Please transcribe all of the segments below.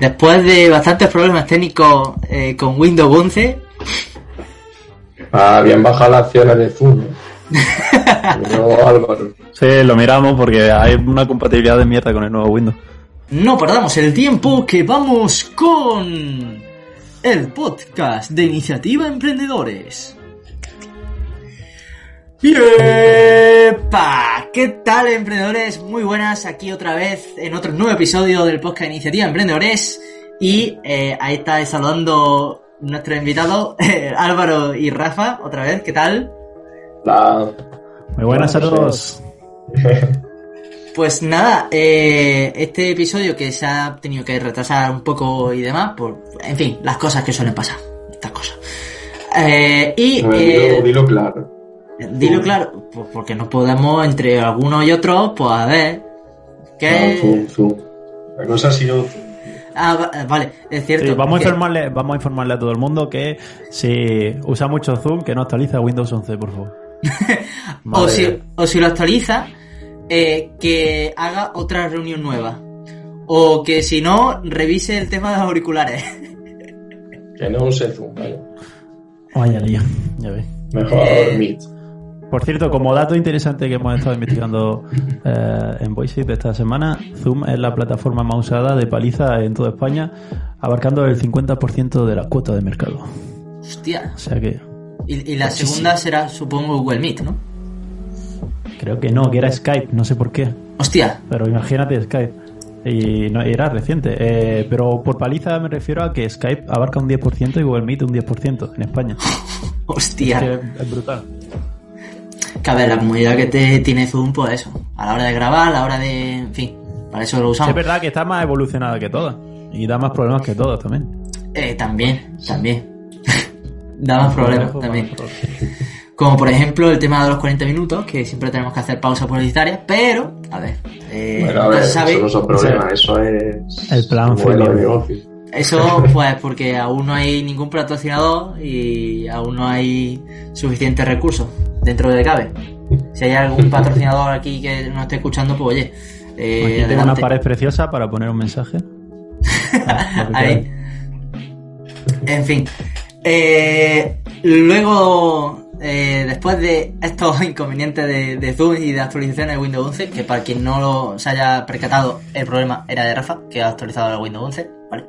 Después de bastantes problemas técnicos eh, con Windows 11. Ah, habían bajado las acciones de Zoom. no, Álvaro. Sí, lo miramos porque hay una compatibilidad de mierda con el nuevo Windows. No perdamos el tiempo que vamos con el podcast de Iniciativa Emprendedores. ¡Yepa! ¿Qué tal, emprendedores? Muy buenas, aquí otra vez en otro nuevo episodio del podcast de Iniciativa Emprendedores. Y eh, ahí está saludando nuestro invitado, eh, Álvaro y Rafa, otra vez, ¿qué tal? La... Muy buenas a todos. Pues nada, eh, este episodio que se ha tenido que retrasar un poco y demás, por, en fin, las cosas que suelen pasar, estas cosas. Eh, y eh, dilo, dilo claro. Dilo claro, pues porque no podemos entre algunos y otros, pues a ver, No. Zoom, Zoom. La cosa ha sido. Ah, va- vale, es cierto. Sí, vamos, a informarle, vamos a informarle a todo el mundo que si usa mucho Zoom, que no actualiza Windows 11, por favor. o, si, o si lo actualiza, eh, que haga otra reunión nueva. O que si no, revise el tema de los auriculares. Que no use Zoom, vaya. Vaya lío, ya ves. Mejor Eh. Meet. Por cierto, como dato interesante que hemos estado investigando eh, en VoiceIt esta semana, Zoom es la plataforma más usada de paliza en toda España, abarcando el 50% de la cuota de mercado. Hostia. O sea que Y, y la segunda será, supongo, Google Meet, ¿no? creo que no, que era Skype, no sé por qué. Hostia. Pero imagínate Skype. Y no, era reciente. Eh, pero por paliza me refiero a que Skype abarca un 10% y Google Meet un 10% en España. Hostia. Es, que es brutal. Que a ver, la comunidad que te tiene Zoom, pues eso. A la hora de grabar, a la hora de. En fin, para eso lo usamos. es verdad que está más evolucionada que todas. Y da más problemas que todas también. Eh, también, también. da más problemas también. Como por ejemplo el tema de los 40 minutos, que siempre tenemos que hacer pausa publicitaria, pero, a ver, eh, Bueno, a no ver, se sabe. eso no son problemas, eso es El plan negocio. Eso, pues, porque aún no hay ningún patrocinador y aún no hay suficientes recursos dentro de cabe. Si hay algún patrocinador aquí que nos esté escuchando, pues oye, eh, Aquí tengo una pared preciosa para poner un mensaje. Ah, lo Ahí. En fin. Eh, luego, eh, después de estos inconvenientes de, de Zoom y de actualizaciones de Windows 11, que para quien no lo, se haya percatado, el problema era de Rafa, que ha actualizado el Windows 11, ¿vale?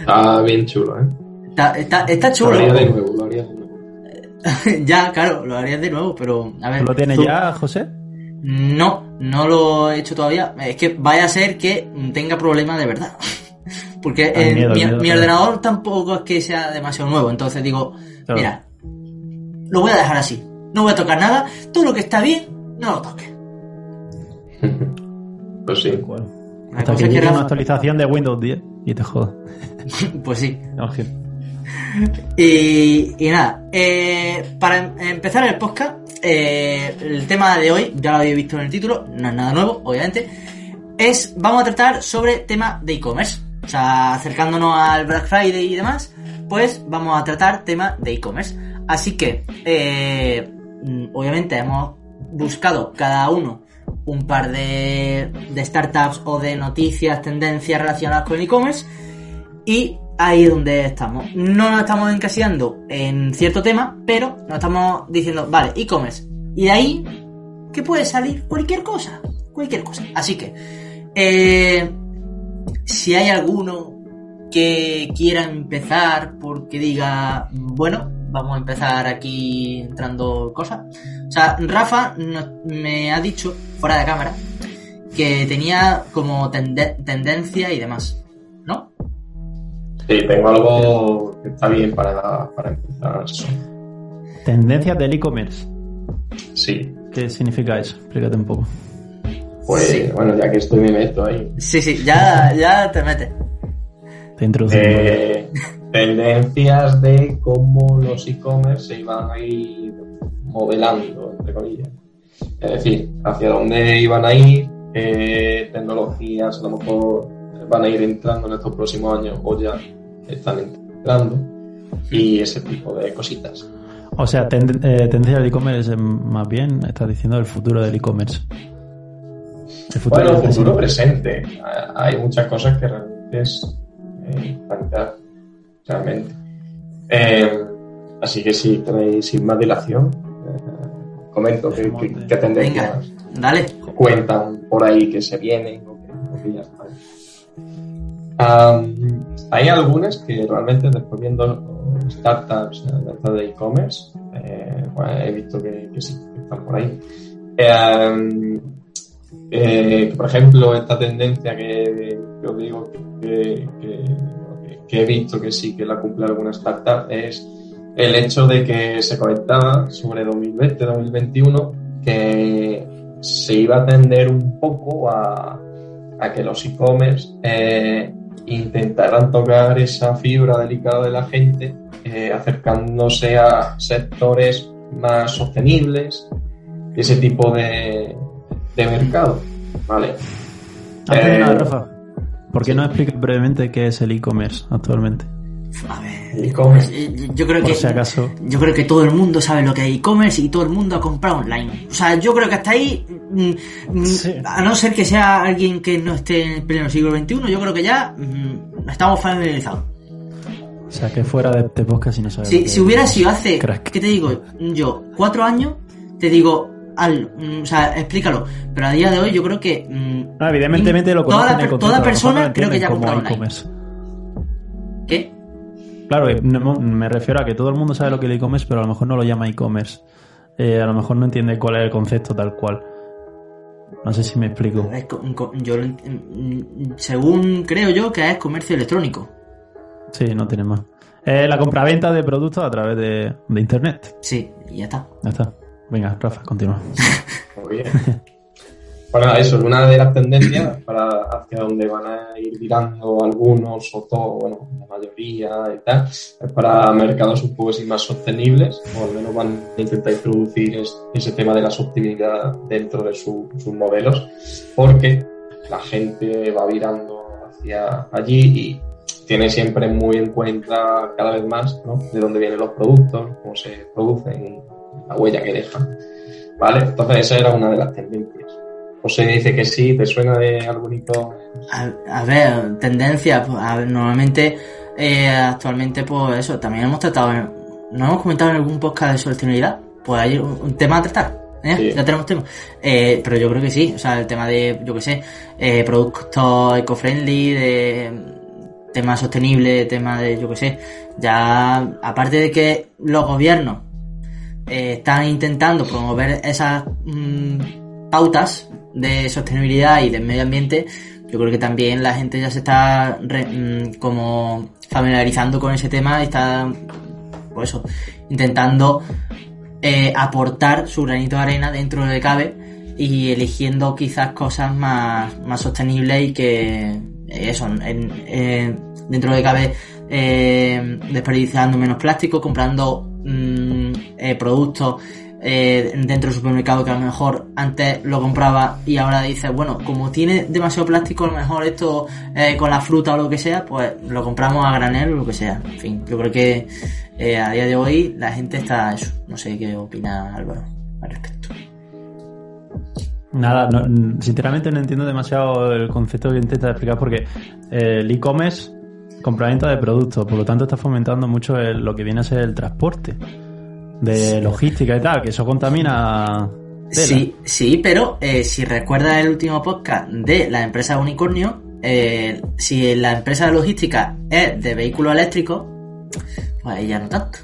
Está bien chulo, ¿eh? Está, está, está Lo chulo. haría de nuevo, lo haría de nuevo. ya, claro, lo harías de nuevo, pero a ver. ¿Tú lo tienes ya, José? No, no lo he hecho todavía. Es que vaya a ser que tenga problemas de verdad. Porque el- miedo, mi, miedo, mi claro. ordenador tampoco es que sea demasiado nuevo. Entonces digo, Claro. mira, lo voy a dejar así. No voy a tocar nada. Todo lo que está bien, no lo toques. Pues sí. Bueno, hasta que llegue una actualización de Windows 10 y te jodas. Pues sí. No, Y, y nada, eh, para em- empezar el podcast, eh, el tema de hoy, ya lo habéis visto en el título, no es nada nuevo, obviamente, es, vamos a tratar sobre tema de e-commerce. O sea, acercándonos al Black Friday y demás, pues vamos a tratar tema de e-commerce. Así que, eh, mm, obviamente hemos buscado cada uno un par de, de startups o de noticias, tendencias relacionadas con el e-commerce y ahí es donde estamos. No nos estamos encasillando en cierto tema, pero nos estamos diciendo, vale, e-commerce. Y de ahí, que puede salir cualquier cosa. Cualquier cosa. Así que, eh, si hay alguno que quiera empezar porque diga, bueno, vamos a empezar aquí entrando cosas. O sea, Rafa me ha dicho, fuera de cámara, que tenía como tende- tendencia y demás. Sí, tengo algo que está bien para, para empezar. Tendencias del e-commerce. Sí. ¿Qué significa eso? Explícate un poco. Pues Sí. bueno, ya que estoy me meto ahí. Sí, sí, ya, ya te metes. Te introducimos. Eh, tendencias de cómo los e-commerce se iban a ir modelando, entre comillas. Es decir, hacia dónde iban a ir, tecnologías a lo mejor van a ir entrando en estos próximos años o ya están entrando y ese tipo de cositas. O sea, ten- eh, tendencia del e-commerce es más bien, estás diciendo el futuro del e-commerce. El futuro Bueno, del futuro presente. Hay muchas cosas que realmente es eh, plantear realmente. Eh, así que si tenéis sin más dilación, eh, comento que, que, que Venga, tendencias dale. cuentan por ahí que se vienen o que, o que ya están. Am, hay algunas que realmente después viendo startups eh, de estas de e-commerce, eh, he visto que, sí, que están por ahí. Eh, eh, por ejemplo, esta tendencia que, os digo que, he visto que sí que la cumple alguna startup es el hecho de que se conectaba sobre 2020-2021 que se iba a tender un poco a, que los e-commerce eh, intentaran tocar esa fibra delicada de la gente, eh, acercándose a sectores más sostenibles, ese tipo de, de mercado. ¿vale? Antes Eh, nada, Rafa, ¿por qué no explicas brevemente qué es el e-commerce actualmente? A ver, E-commerce. eh, yo creo que si acaso. yo creo que todo el mundo sabe lo que es e-commerce y todo el mundo ha comprado online. O sea, yo creo que hasta ahí, mm, mm, Sí. a no ser que sea alguien que no esté en el pleno siglo XXI, yo creo que ya mm, estamos familiarizados. O sea, que fuera de, de podcast si no sabes. Si, hubiera sido hace, Crack. ¿qué te digo? Yo, cuatro años, te digo, al, mm, o sea, explícalo. Pero a día de hoy yo creo que... mm, No, evidentemente lo toda, la persona creo que ya ha comprado online. Claro, eh, no- me refiero a que todo el mundo sabe lo que es el e-commerce, pero a lo mejor no lo llama e-commerce. Eh, a lo mejor no entiende cuál es el concepto tal cual. No sé si me explico. Yo, mm, según creo yo que es comercio electrónico. Sí, no tiene más. Eh, la compraventa de productos a través de, de internet. Sí, y ya está. Ya está. Venga, Rafa, continúa. Muy bien. Bueno, eso es una de las tendencias para hacia donde van a ir virando algunos o todos, bueno, la mayoría y tal, es para mercados un poco más sostenibles, o al menos van a intentar introducir es- ese tema de la sostenibilidad dentro de su- sus modelos, porque la gente va virando hacia allí y tiene siempre muy en cuenta cada vez más ¿no? de dónde vienen los productos, cómo se producen, la huella que dejan. ¿Vale? Entonces esa era una de las tendencias. José dice que sí, ¿te suena de algún hito? A, a ver, tendencia, pues, a normalmente, eh, actualmente, pues eso, también hemos tratado, en- no hemos comentado en algún podcast de sostenibilidad, pues hay un, un tema a tratar, ¿eh? Sí. Ya tenemos tema. Eh, pero yo creo que sí, o sea, el tema de, yo que sé, eh, productos eco-friendly, de tema sostenible, tema de, yo que sé, ya, aparte de que los gobiernos eh, están intentando promover esas mm, pautas de sostenibilidad y del medio ambiente, yo creo que también la gente ya se está mm, como familiarizando con ese tema y está, pues eso, intentando eh, aportar su granito de arena dentro de cabe y eligiendo quizás cosas más, más sostenibles y que eh, eso, eh, dentro de cabe desperdiciando menos plástico, comprando mm, productos eh, dentro del supermercado que a lo mejor antes lo compraba y ahora dices, bueno, como tiene demasiado plástico, a lo mejor esto eh, con la fruta o lo que sea, pues lo compramos a granel o lo que sea. En fin, yo creo que eh, a día de hoy la gente está eso. No sé qué opina Álvaro al respecto. Nada, sinceramente no entiendo demasiado el concepto que intenta explicar porque el e-commerce compraventa de productos, por lo tanto está fomentando mucho el- lo que viene a ser el transporte de logística y tal, que eso contamina. tela. Sí, sí, pero eh, si recuerdas el último podcast de la empresa Unicornio, eh, si la empresa de logística es de vehículos eléctricos, pues ya no tanto.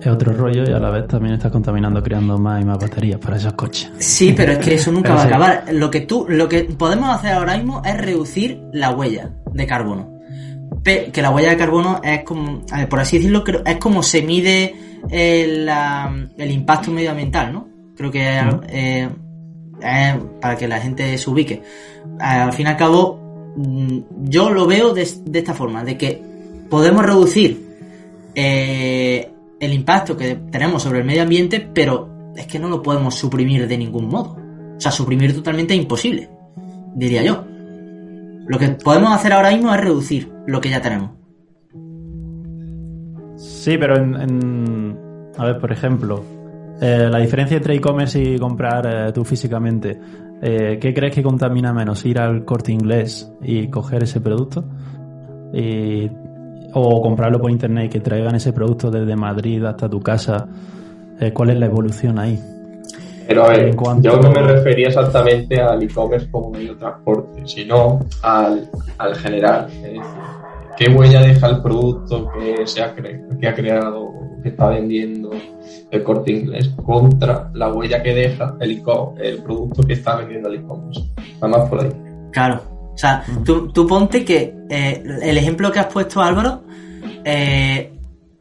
Es otro rollo y a la vez también está contaminando creando más y más baterías para esos coches. Sí, pero es que eso nunca va a acabar. Lo que tú, lo que podemos hacer ahora mismo es reducir la huella de carbono. Que la huella de carbono es como, por así decirlo, es como se mide el, el impacto medioambiental, ¿no? Creo que eh, es para que la gente se ubique. Al fin y al cabo, mm, yo lo veo de, de esta forma, de que podemos reducir eh, el impacto que tenemos sobre el medio ambiente, pero es que no lo podemos suprimir de ningún modo. O sea, suprimir totalmente es imposible, diría yo. Lo que podemos hacer ahora mismo es reducir lo que ya tenemos. Sí, pero en, en- a ver, por ejemplo, eh, la diferencia entre e-commerce y comprar eh, tú físicamente. eh, ¿qué crees que contamina menos? ¿Ir al corte inglés y coger ese producto? Y- o comprarlo por internet y que traigan ese producto desde Madrid hasta tu casa. Eh, ¿Cuál es la evolución ahí? Pero a ver, cuanto- yo no me refería exactamente al e-commerce como medio de transporte, sino al, al general. Es decir, ¿qué huella deja el producto que, se ha, que ha creado, que está vendiendo el corte inglés contra la huella que deja el, el producto que está vendiendo el e-commerce? Nada más por ahí. Claro. O sea, tú, tú ponte que eh, el ejemplo que has puesto, Álvaro, eh,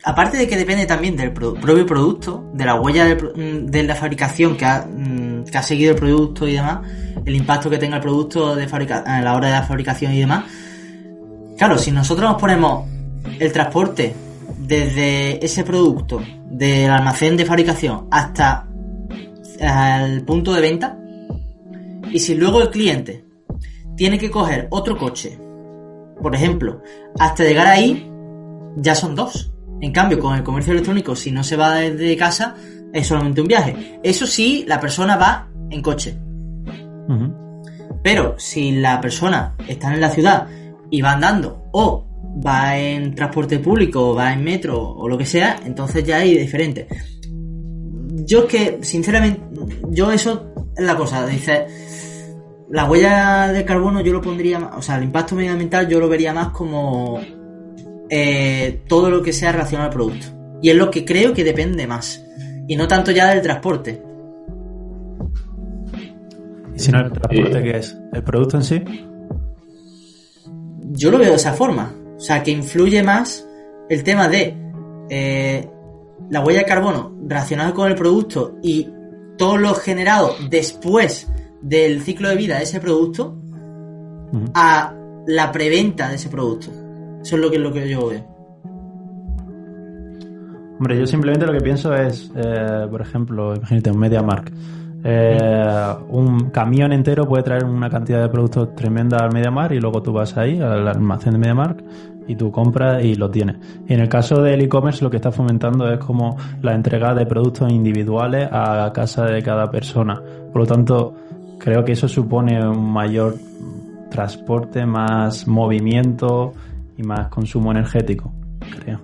aparte de que depende también del pro- propio producto, de la huella pro- mm, de, la fabricación que ha, mm, que ha seguido el producto y demás, el impacto que tenga el producto de fabrica a la hora de la fabricación y demás. Claro, si nosotros nos ponemos el transporte desde ese producto, del almacén de fabricación hasta el punto de venta, y si luego el cliente tiene que coger otro coche, por ejemplo, hasta llegar ahí, ya son dos. En cambio, con el comercio electrónico, si no se va desde casa, es solamente un viaje. Eso sí, la persona va en coche. Pero si la persona está en la ciudad y va andando o va en transporte público o va en metro o lo que sea, entonces ya hay diferente. Yo es que, sinceramente, yo eso es la cosa. Dice, la huella de carbono yo lo pondría, más- o sea, el impacto medioambiental yo lo vería más como eh, todo lo que sea relacionado al producto. Y es lo que creo que depende más. Y no tanto ya del transporte. Y si no, el transporte, Eh. ¿qué es? ¿El producto en sí? Yo lo veo de esa forma. O sea, que influye más el tema de eh, la huella de carbono relacionada con el producto y todo lo generado después del ciclo de vida de ese producto a la preventa de ese producto. Eso es lo que, lo que yo veo. Hombre, yo simplemente lo que pienso es, eh, por ejemplo, imagínate un MediaMark. Eh, un camión entero puede traer una cantidad de productos tremenda al MediaMark y luego tú vas ahí al almacén de MediaMark y tú compras y lo tienes. Y en el caso del e-commerce lo que está fomentando es como la entrega de productos individuales a casa de cada persona. Por lo tanto, creo que eso supone un mayor transporte, más movimiento y más consumo energético, creo.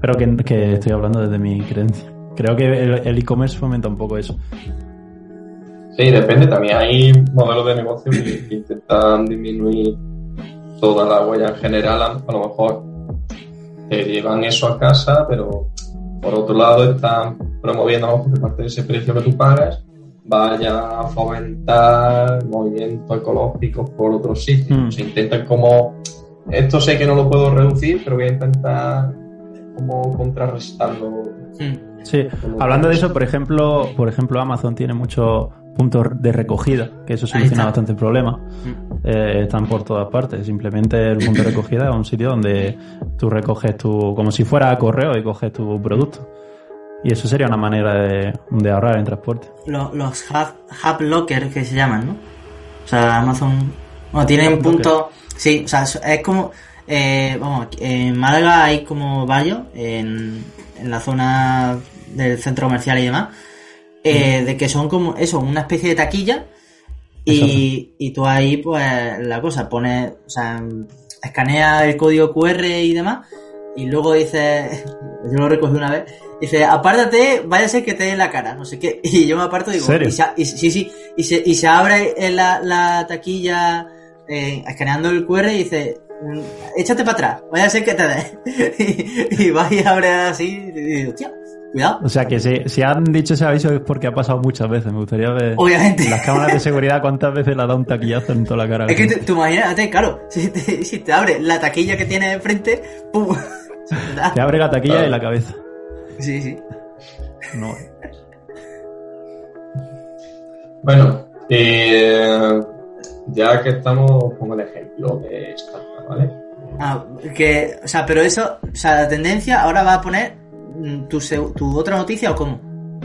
Pero que, estoy hablando desde mi creencia. Creo que el e-commerce fomenta un poco eso. Sí, depende. También hay modelos de negocio que, que intentan disminuir toda la huella en general. A, lo mejor te llevan eso a casa, pero por otro lado están promoviendo que parte de ese precio que tú pagas vaya a fomentar movimientos ecológicos por otros sitios. Mm. Se intentan como, esto sé que no lo puedo reducir, pero voy a intentar como contrarrestarlo. Hmm. Sí, hablando de eso, por ejemplo, por ejemplo, Amazon tiene muchos puntos de recogida, que eso soluciona bastante el problema. Hmm. Eh, están por todas partes. Simplemente el punto de recogida es un sitio donde tú recoges tu, como si fuera a correo y coges tu producto. Y eso sería una manera de, de ahorrar en transporte. Lo- los hub, hub locker que se llaman, ¿no? O sea, Amazon. Bueno, tienen puntos. Sí, o sea, es como. eh, vamos, en Málaga hay como varios en, en la zona del centro comercial y demás. Eh, De que son como eso, una especie de taquilla. Y, y tú ahí, pues, la cosa, pones, o sea, escanea el código QR y demás. Y luego dice, yo lo recogí una vez, dice, apártate, vaya a ser que te dé la cara, no sé qué. Y yo me aparto y digo, ¿Serio? y se, y- sí, sí, y se, y se abre en la, la taquilla eh, escaneando el QR y dice, "Mm, échate para atrás, vaya a ser que te dé. y, y vas y abres así y digo, hostia, cuidado. O sea que si, si han dicho ese aviso es porque ha pasado muchas veces. Me gustaría ver Obviamente. las cámaras de seguridad cuántas veces le ha dado un taquillazo en toda la cara. Es que tú imagínate, claro, si te, si te abre la taquilla que tienes enfrente, ¡pum! Te abre la taquilla Claro. y la cabeza. Sí, sí. No. Bueno, eh, ya que estamos, pongo el ejemplo de Startup, ¿vale? Ah, que, o sea, pero eso, o sea, la tendencia ahora va a poner tu, seg- tu otra noticia o cómo?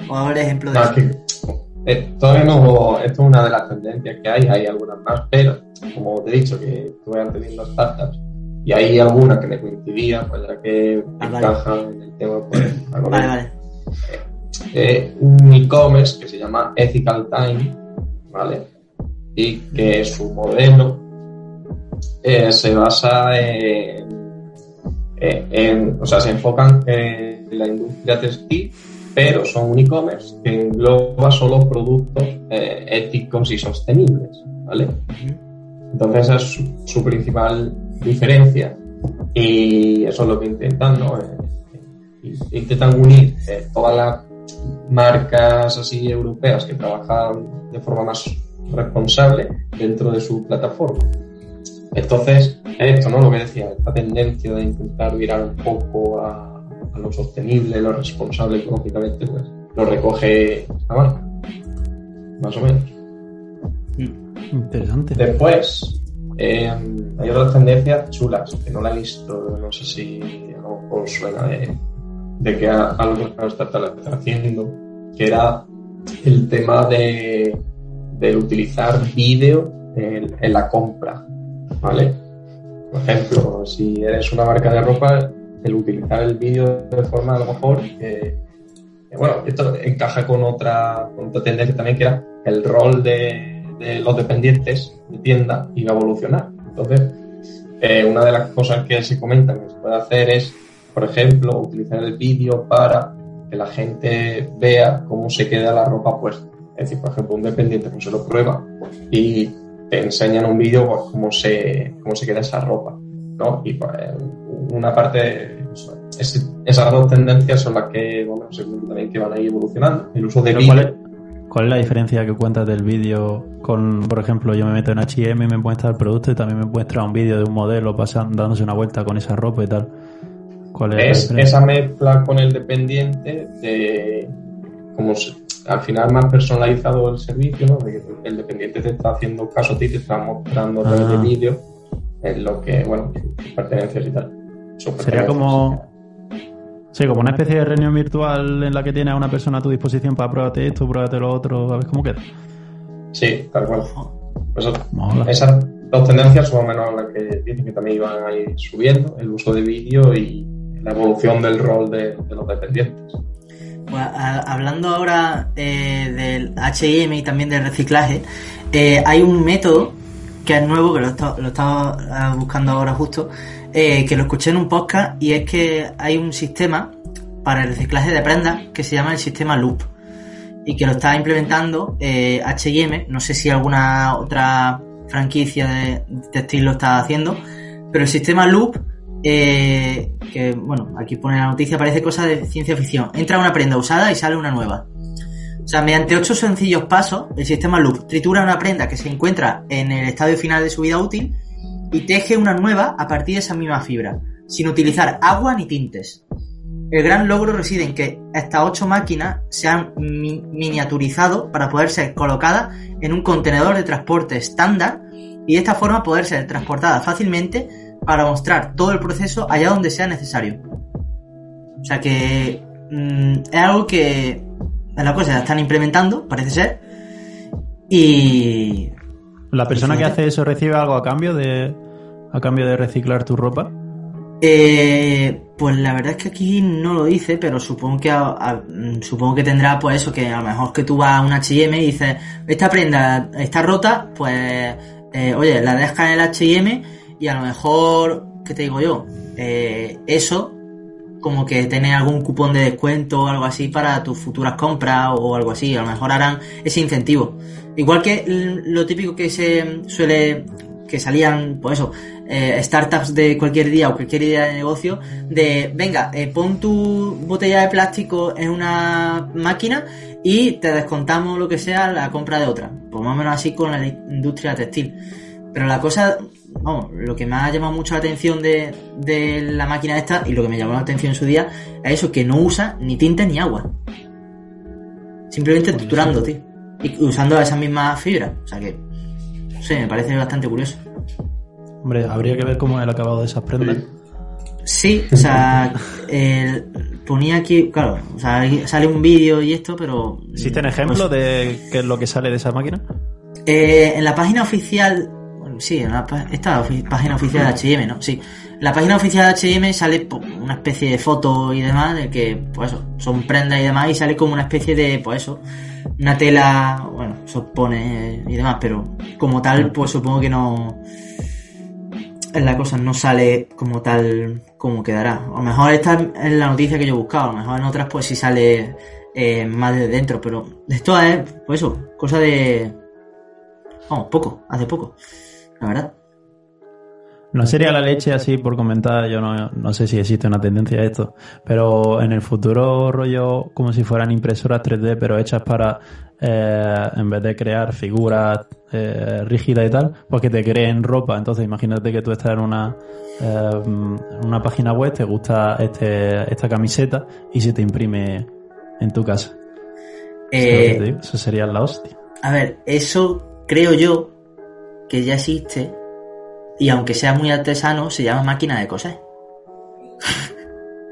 O el ejemplo de No, eso. es que, eh, todavía no, esto es una de las tendencias que hay, hay algunas más, pero como te he dicho que estuve antes viendo startups y hay algunas que me coincidían, pues ya que Ah, vale. encajan en el tema, pues Vale, vale. eh, un e-commerce que se llama Ethical Time, ¿vale? y que su modelo eh, se basa en, en, o sea, se enfocan en la industria textil, pero son un e-commerce que engloba solo productos eh, éticos y sostenibles, ¿vale? Entonces esa es su, su principal diferencia y eso es lo que intentan, ¿no? intentan unir eh, todas las marcas así europeas que trabajan de forma más responsable dentro de su plataforma. Entonces, esto, ¿no? Lo que decía, esta tendencia de intentar virar un poco a, a lo sostenible, lo responsable económicamente, pues lo recoge esta marca. Más o menos. Interesante. Después, eh, hay otras tendencias chulas que no la he visto, no sé si a lo mejor suena de, de que algo que está, está haciendo, que era el tema de, de utilizar vídeo en, en la compra, ¿vale? Por ejemplo, si eres una marca de ropa, el utilizar el vídeo de forma a lo mejor que, que, bueno, esto encaja con otra, con otra tendencia también que era el rol de, de los dependientes de tienda iba a evolucionar. Entonces, eh, una de las cosas que se comentan que se puede hacer es, por ejemplo, utilizar el vídeo para que la gente vea cómo se queda la ropa puesta. Es decir, por ejemplo, un dependiente pues, se lo prueba y te enseñan un vídeo pues, cómo se, cómo se queda esa ropa. ¿no? Y pues, una parte, es- esas dos tendencias son las que, bueno, también que van a ir evolucionando. El uso de ¿cuál, es, cuál es la diferencia que cuentas del vídeo con, por ejemplo, yo me meto en H&M y me muestra el producto y también me muestra un vídeo de un modelo pasando, dándose una vuelta con esa ropa y tal? ¿Cuál es, es esa mezcla con el dependiente de como al final más personalizado el servicio, ¿no? De que el dependiente te está haciendo caso a ti, te está mostrando a través de Ah. vídeo en lo que, bueno, sus pertenencias y tal. Sería como... Sí, como una especie de reunión virtual en la que tienes a una persona a tu disposición para pruébate esto, pruébate lo otro, a ver cómo queda. Sí, tal cual. Pues esas dos tendencias son más o menos las que dicen que también iban a ir subiendo, el uso de vídeo y la evolución del rol de, de los dependientes. Pues, a- hablando ahora eh, del H&M y también del reciclaje, eh, hay un método que es nuevo, que lo, está- lo estaba ah, buscando ahora justo, eh, que lo escuché en un podcast y es que hay un sistema para el reciclaje de prendas que se llama el sistema Loop y que lo está implementando eh, H&M, no sé si alguna otra franquicia de textil lo está haciendo, pero el sistema Loop eh, que bueno, aquí pone la noticia, parece cosa de ciencia ficción. Entra una prenda usada y sale una nueva. O sea, mediante ocho sencillos pasos, el sistema Loop tritura una prenda que se encuentra en el estadio final de su vida útil y teje una nueva a partir de esa misma fibra, sin utilizar agua ni tintes. El gran logro reside en que estas ocho máquinas se han mi- miniaturizado para poder ser colocadas en un contenedor de transporte estándar y de esta forma poder ser transportadas fácilmente para mostrar todo el proceso allá donde sea necesario. O sea que mm, es algo que la cosa la están implementando, parece ser. Y ¿La persona que hace eso recibe algo a cambio de a cambio de reciclar tu ropa? eh, pues la verdad es que aquí no lo dice, pero supongo que mm, supongo que tendrá pues eso que a lo mejor que tú vas a un H&M y dices esta prenda está rota, pues eh, oye la dejas en el H&M y a lo mejor qué te digo yo Eh, eso como que tener algún cupón de descuento o algo así para tus futuras compras o algo así. A lo mejor harán ese incentivo. Igual que lo típico que se suele, que salían, pues eso, eh, startups de cualquier día o cualquier idea de negocio, de, venga, eh, pon tu botella de plástico en una máquina y te descontamos lo que sea la compra de otra. Pues más o menos así con la industria textil. Pero la cosa, vamos, lo que me ha llamado mucho la atención de, de la máquina esta y lo que me llamó la atención en su día es eso, que no usa ni tinta ni agua. Simplemente triturando, tío. Y usando esas mismas fibras. O sea que, sé, me parece bastante curioso. Hombre, habría que ver cómo es el acabado de esas prendas. Sí, o sea, el- ponía aquí, claro, o sea, ahí sale un vídeo y esto, pero... ¿Existen pues, ejemplos de qué es lo que sale de esa máquina? Eh, en la página oficial, sí, en la, esta es la ofi- página oficial de H&M, ¿no? Sí. La página oficial de H&M sale una especie de foto y demás de que, pues eso, son prendas y demás y sale como una especie de, pues eso, una tela, bueno, se pone y demás, pero como tal, pues supongo que no, la cosa no sale como tal como quedará. A lo mejor esta es la noticia que yo he buscado, a lo mejor en otras pues sí sale eh, más de dentro, pero esto es, pues eso, cosa de... Vamos, poco, hace poco, la verdad. No sería la leche así por comentar, yo no, no sé si existe una tendencia a esto, pero en el futuro rollo como si fueran impresoras 3D, pero hechas para, eh, en vez de crear figuras eh, rígidas y tal, pues que te creen ropa. Entonces imagínate que tú estás en una, eh, en una página web, te gusta este, esta camiseta y se te imprime en tu casa. ¿Sabes lo que Eh? Eso sería la hostia. a ver, eso creo yo que ya existe y aunque sea muy artesano, se llama máquina de coser.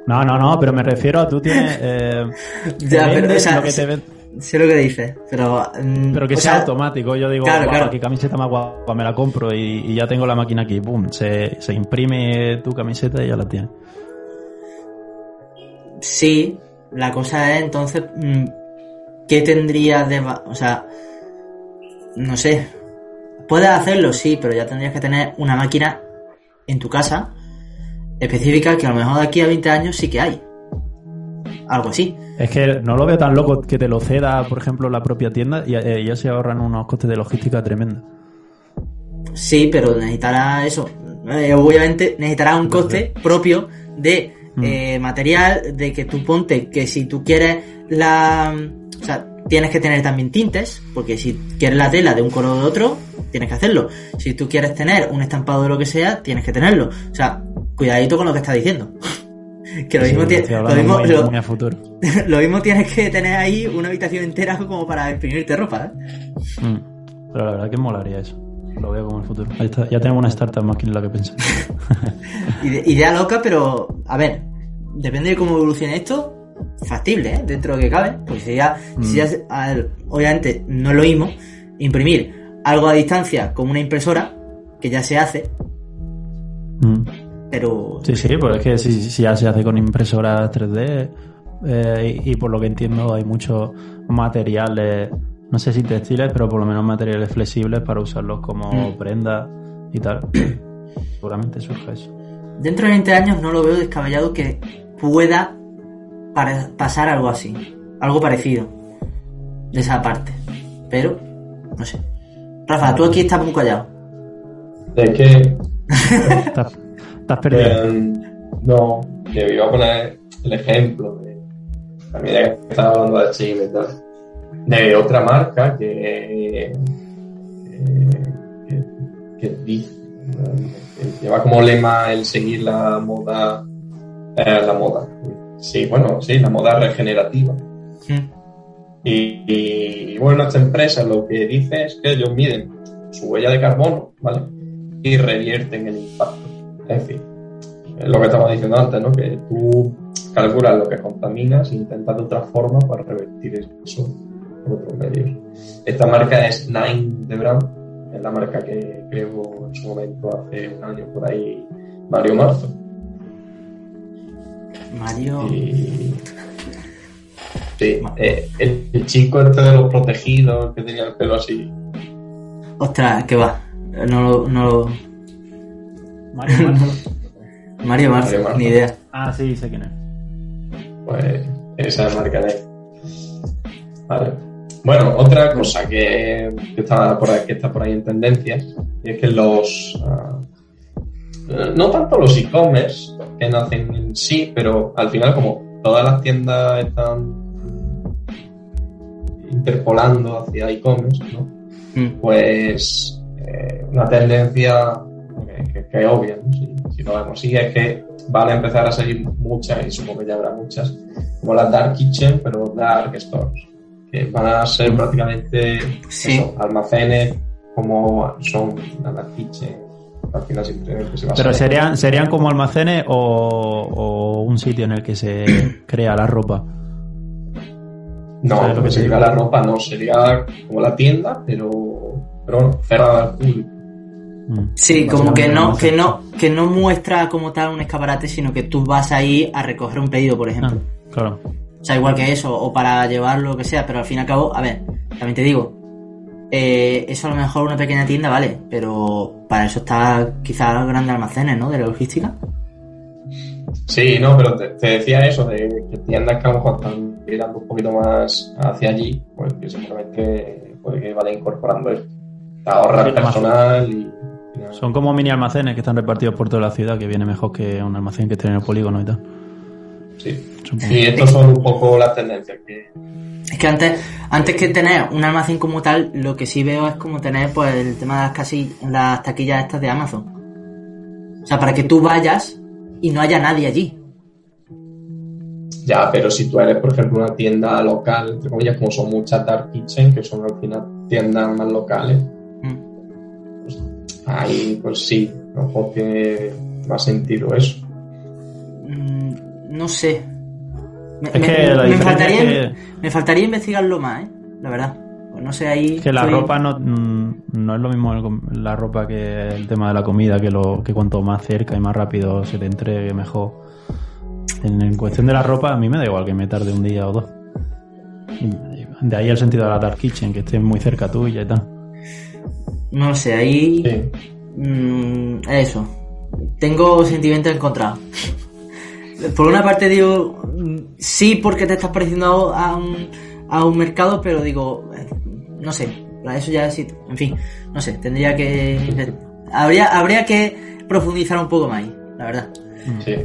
No, no, no, pero me refiero a tú tienes... eh, Ya, pero, o sea, lo que te ven- Sé lo que dices, pero... mm, Pero que sea sea, automático. Yo digo, Claro, "Guau, claro. qué camiseta más guapa, me la compro y, y ya tengo la máquina aquí. Boom, se, se imprime tu camiseta y ya la tienes. Sí, la cosa es entonces, mm, ¿qué tendrías de... O sea, no sé. Puedes hacerlo, sí, pero ya tendrías que tener una máquina en tu casa específica que a lo mejor de aquí a 20 años sí que hay. Algo así. Es que no lo veo tan loco que te lo ceda, por ejemplo, la propia tienda y eh, ya se ahorran unos costes de logística tremendos. Sí, pero necesitará eso. Eh, obviamente necesitará un coste propio de Mm. eh, material, de que tú ponte que si tú quieres la... O sea, tienes que tener también tintes, porque si quieres la tela de un color o de otro, tienes que hacerlo. Si tú quieres tener un estampado de lo que sea, tienes que tenerlo. O sea, cuidadito con lo que estás diciendo. que lo mismo, tie- estoy lo, mismo, muy- lo- muy a futuro. lo mismo tienes que tener ahí una habitación entera como para imprimirte ropa, ¿eh? Mm. Pero la verdad que molaría eso. Lo veo como el futuro. Ahí está, ya tenemos una startup más que en la que pensar. Ide- Idea loca, pero a ver, depende de cómo evolucione esto, factible, ¿eh? dentro de lo que cabe. Porque si ya, si ya se- a ver, obviamente no es lo mismo imprimir algo a distancia con una impresora, que ya se hace, Mm. pero Sí, sí, pues es que si, ya se hace con impresoras 3D eh, y, y por lo que entiendo hay muchos materiales, no sé si textiles, pero por lo menos materiales flexibles para usarlos como Mm. prenda y tal. Seguramente surja eso. dentro de 20 años no lo veo descabellado que pueda pasar algo así, algo parecido de esa parte. Pero, no sé. Rafa, tú aquí estás muy callado. Es que Estás, estás perdido. Eh, no, que iba a poner el ejemplo de, también ya que estaba hablando de H&M y tal, de otra marca que, que, que dice, que lleva como lema el seguir la moda, eh, la moda, sí, bueno, sí, la moda regenerativa. Mm. Y, y, bueno, esta empresa lo que dice es que ellos miden su huella de carbono, ¿vale? Y revierten el impacto. En fin, es lo que estaba diciendo antes, ¿no? Que tú calculas lo que contaminas e intentas de otra forma para revertir eso por otros medios. Esta marca es Nine de Brand, es la marca que creo en su momento hace un año por ahí Mario Marzo. Mario. Y... Sí, eh, el, el chico este de los protegidos que tenía el pelo así. Ostras, que va. No lo. No lo- Mario Marzo, Mario Marzo. ni idea. Ah, sí, sé quién es. Pues esa marca de Vale. Bueno, otra cosa que, que está por ahí, que está por ahí en tendencias es que los ah, no tanto los e-commerce que nacen en sí, pero al final como todas las tiendas están interpolando hacia e-commerce, ¿no? Mm. pues eh, una tendencia que, que- que es obvia, ¿no? si, si lo vemos así, es que van a empezar a salir muchas, y supongo que ya habrá muchas, como las Dark Kitchen, pero Dark Stores, que van a ser prácticamente Sí. eso, almacenes como son las Dark Kitchen, al final simplemente se va a Pero saber. serían, serían como almacenes o, o un sitio en el que se crea la ropa. No, ¿Sabes lo que sería la ropa no, sería como la tienda, pero, pero bueno, cerrada al público. Mm. Sí, como que no, que no, que no muestra como tal un escaparate, sino que tú vas ahí a recoger un pedido, por Ah, ejemplo. claro. O sea, igual que eso, o para llevar lo que sea, pero al fin y al cabo, a ver, también te digo, eh, eso a lo mejor una pequeña tienda, vale, pero para eso está quizás los grandes almacenes, ¿no? De la logística. Sí, no, pero te, te decía eso, de que tiendas que a lo mejor están tirando un poquito más hacia allí, pues que seguramente puede que vayan incorporando esto. Sí, además- personal y... y nada. Son como mini almacenes que están repartidos por toda la ciudad, que viene mejor que un almacén que esté en el polígono y tal. Sí. Supongo. Y estos son un poco las tendencias que... Es que antes, antes que tener un almacén como tal, lo que sí veo es como tener pues el tema de las casi las taquillas estas de Amazon. O sea, para que tú vayas y no haya nadie allí. Ya, pero si tú eres, por ejemplo, una tienda local, entre comillas, como son muchas Dark Kitchen, que son al final tiendas más locales, Mm. ahí pues sí, a lo mejor tiene más sentido eso. Mm, no sé. Me, Es me- que la me faltaría, es me faltaría investigarlo más, ¿eh? La verdad. Pues no sé, ahí... que la ropa no, mm, no es lo mismo la ropa que el tema de la comida, que, lo, que cuanto más cerca y más rápido se te entregue, mejor. En, cuestión de la ropa, a mí me da igual que me tarde un día o dos. De ahí el sentido de la Dark Kitchen, que esté muy cerca tuya y tal. No sé, ahí... Sí. Mm, eso. Tengo sentimientos encontrados. Por una parte digo, mm, sí porque te estás pareciendo a un, a un mercado, pero digo, eh, no sé, para eso ya sí, en fin, no sé, tendría que... Habría, habría que profundizar un poco más ahí, la verdad. Sí.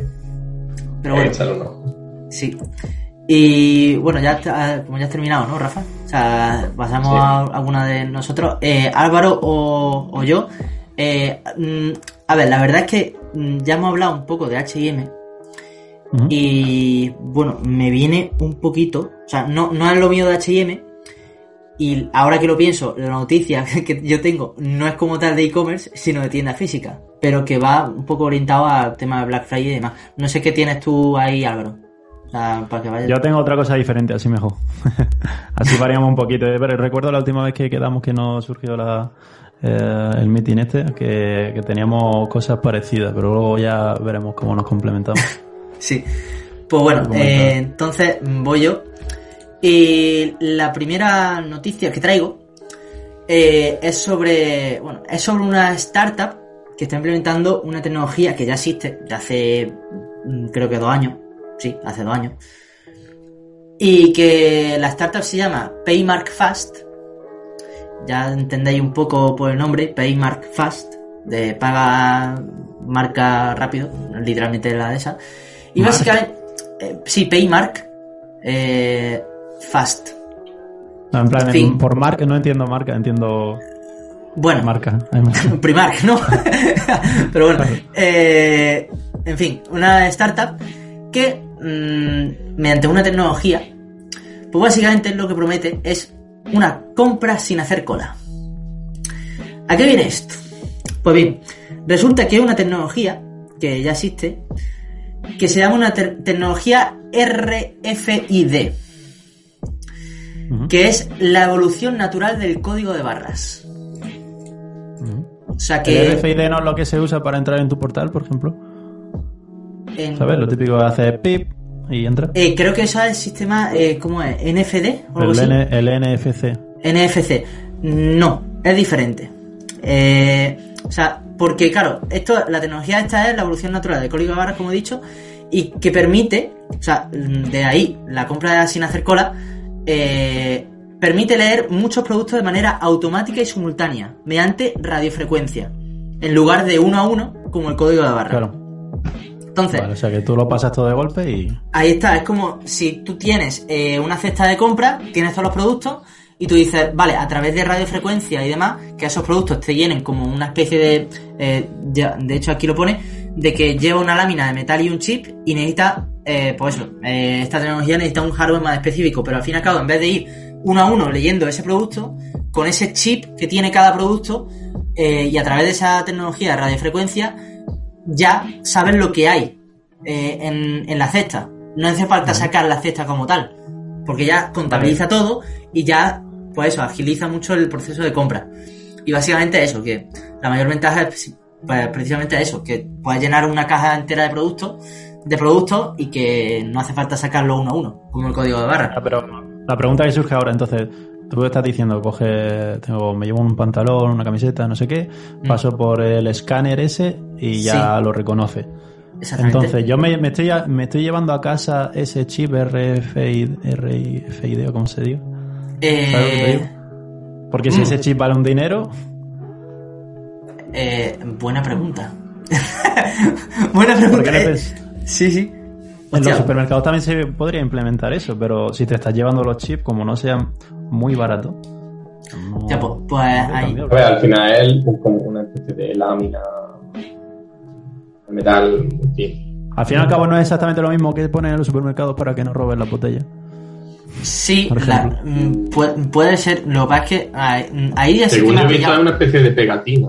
Pero bueno, sí. Y bueno, ya está- como ya has terminado, ¿no, Rafa? O sea, pasamos Sí. a alguna de nosotros. Eh, Álvaro o, o yo. Eh, mm, a ver, la verdad es que mm, ya hemos hablado un poco de HM. Y bueno, me viene un poquito. O sea, no, no es lo mío de HM. Y ahora que lo pienso, la noticia que yo tengo no es como tal de e-commerce, sino de tienda física. Pero que va un poco orientado al tema de Black Friday y demás. No sé qué tienes tú ahí, Álvaro. O sea, para que vaya. Yo tengo otra cosa diferente, así mejor. así variamos un poquito. Pero recuerdo la última vez que quedamos que nos surgió la, eh, el meeting este, que, que teníamos cosas parecidas, pero luego ya veremos cómo nos complementamos. Sí. Pues bueno, eh, entonces voy yo. Y la primera noticia que traigo eh, es sobre. Bueno, es sobre una startup que está implementando una tecnología que ya existe de hace mm, creo que dos años. Sí, hace dos años. Y que la startup se llama Paymark Fast. Ya entendéis un poco por el nombre, Paymark Fast, de paga marca rápido, literalmente la de esa. Y Mark. básicamente, eh, sí, Paymark eh, Fast. No, en plan, En por marca, no entiendo marca, entiendo Bueno, marca. Primark, ¿no? Pero bueno, eh, en fin, una startup que mm, mediante una tecnología, pues básicamente lo que promete es una compra sin hacer cola. ¿A qué viene esto? Pues bien, resulta que hay una tecnología que ya existe que se llama una te- tecnología RFID, Que es la evolución natural del código de barras. O sea El que RFID no es lo que se usa para entrar en tu portal, por ejemplo. en- ¿Sabes? Lo típico de hacer pip y entra. Eh, creo que eso es el sistema, eh, ¿cómo es? ¿NFD? o algo El, así? N- el NFC. NFC. No, es diferente. Eh, o sea, porque claro, esto, la tecnología esta es la evolución natural del código de barras, como he dicho, y que permite, o sea, de ahí la compra sin hacer cola, eh, permite leer muchos productos de manera automática y simultánea, mediante radiofrecuencia, en lugar de uno a uno, como el código de barra. Claro. Entonces, Vale, o sea que tú lo pasas todo de golpe y. Ahí está, es como si tú tienes eh, una cesta de compra, tienes todos los productos y tú dices, vale, a través de radiofrecuencia y demás, que esos productos te llenen como una especie de, eh, ya- de hecho aquí lo pone, de que lleva una lámina de metal y un chip y necesita, eh, pues eso, eh, esta tecnología necesita un hardware más específico, pero al fin y al cabo, en vez de ir uno a uno leyendo ese producto, con ese chip que tiene cada producto eh, y a través de esa tecnología de radiofrecuencia, ya sabes lo que hay eh, en, en la cesta. No hace falta sacar la cesta como tal, porque ya contabiliza todo y ya, pues eso, agiliza mucho el proceso de compra. Y básicamente eso, que la mayor ventaja es pues, precisamente eso, que puedes llenar una caja entera de productos, de productos y que no hace falta sacarlo uno a uno, como el código de barra. Ah, pero la pregunta que surge ahora, entonces, tú estás diciendo, coge, tengo, me llevo un pantalón, una camiseta, no sé qué, Mm. paso por el escáner ese y ya lo reconoce. Exactamente. Entonces, yo me, me estoy, me estoy llevando a casa ese chip RFID, RFID o como se diga. Eh. Porque si mm. ese chip vale un dinero, eh, buena pregunta. buena ¿por pregunta. no eh. Sí, sí. En Hostia, los supermercados también se podría implementar eso, pero si te estás llevando los chips, como no sean muy baratos. no- Ya, pues- pues no ahí. cambia. A ver, al final es como una especie de lámina de metal. Al fin y al cabo no es exactamente lo mismo que ponen en los supermercados para que no roben las botellas. Sí, la- mm, puede, ser. Lo que pasa es que ahí, ahí ya sí que Según he ha visto, es una especie de pegatina.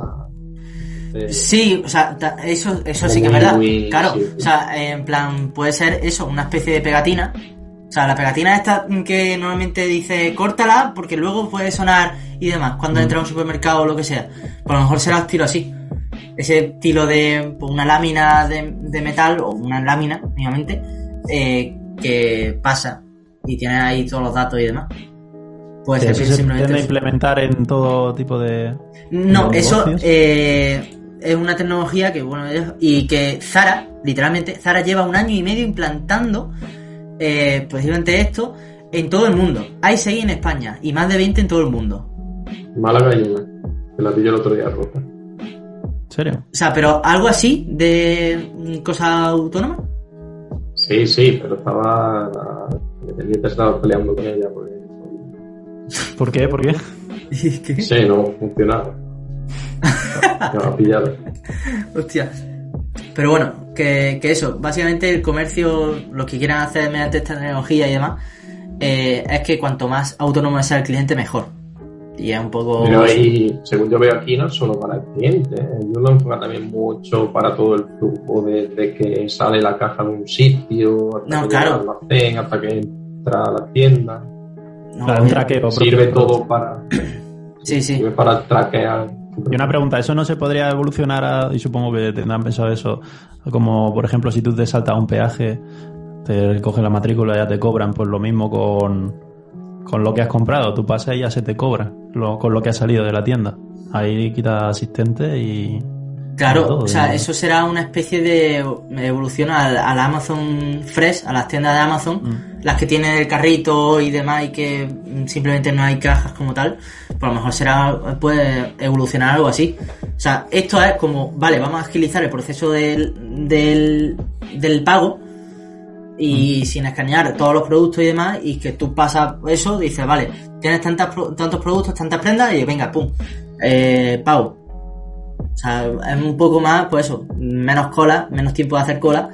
Sí, o sea, ta- eso, eso sí que es verdad. claro, o sea, en plan, puede ser eso, una especie de pegatina. O sea, la pegatina esta que normalmente dice córtala porque luego puede sonar y demás cuando entra a un supermercado o lo que sea. Pues a lo mejor será estilo así. Ese estilo de pues, una lámina de, de metal o una lámina, mínimamente, eh, que pasa y tiene ahí todos los datos y demás. Puede Sí, ser eso que se simplemente implementar en todo tipo de... no, ¿Los eso eh, es una tecnología que, bueno, y que Zara, literalmente, Zara lleva un año y medio implantando eh, precisamente esto en todo el mundo. Hay 6 en España y más de 20 en todo el mundo. Mala gallina. Que la pillé el otro día rota. ¿En serio? O sea, pero algo así de mm, cosa autónoma. Sí, sí, pero estaba. La dependiente estaba peleando con ella porque. ¿Por qué? ¿Por qué? No sé, no funcionaba. A pillar. Hostia. Pero bueno, que, que eso, básicamente el comercio, lo que quieran hacer mediante esta tecnología y demás, eh, es que cuanto más autónomo sea el cliente, mejor. Y es un poco... Pero ahí, según yo veo aquí, no es solo para el cliente. ¿eh? Yo lo enfoco también mucho para todo el flujo desde que sale la caja de un sitio, hasta No, que claro. llega al almacén, hasta que entra a la tienda. No, Claro, un traqueo. Sirve propio. todo para, Sí, sí. sirve para traquear. Y una pregunta, ¿eso no se podría evolucionar a- y supongo que tendrán pensado eso, como por ejemplo si tú te saltas un peaje, te cogen la matrícula y ya te cobran, pues lo mismo con, con lo que has comprado, tú pasas y ya se te cobra lo- con lo que ha salido de la tienda. Ahí quitas asistente y... Claro, todo, o sea, ¿no? eso será una especie de evolución al, al Amazon Fresh, a las tiendas de Amazon, Mm. las que tienen el carrito y demás y que mm, simplemente no hay cajas como tal, pues a lo mejor será, puede evolucionar algo así. O sea, esto es como, vale, vamos a agilizar el proceso del, del, del pago y sin escanear todos los productos y demás y que tú pasas eso, dices, vale, tienes tantas, tantos productos, tantas prendas y venga, pum, eh, pago. O sea, es un poco más, pues eso, menos cola, menos tiempo de hacer cola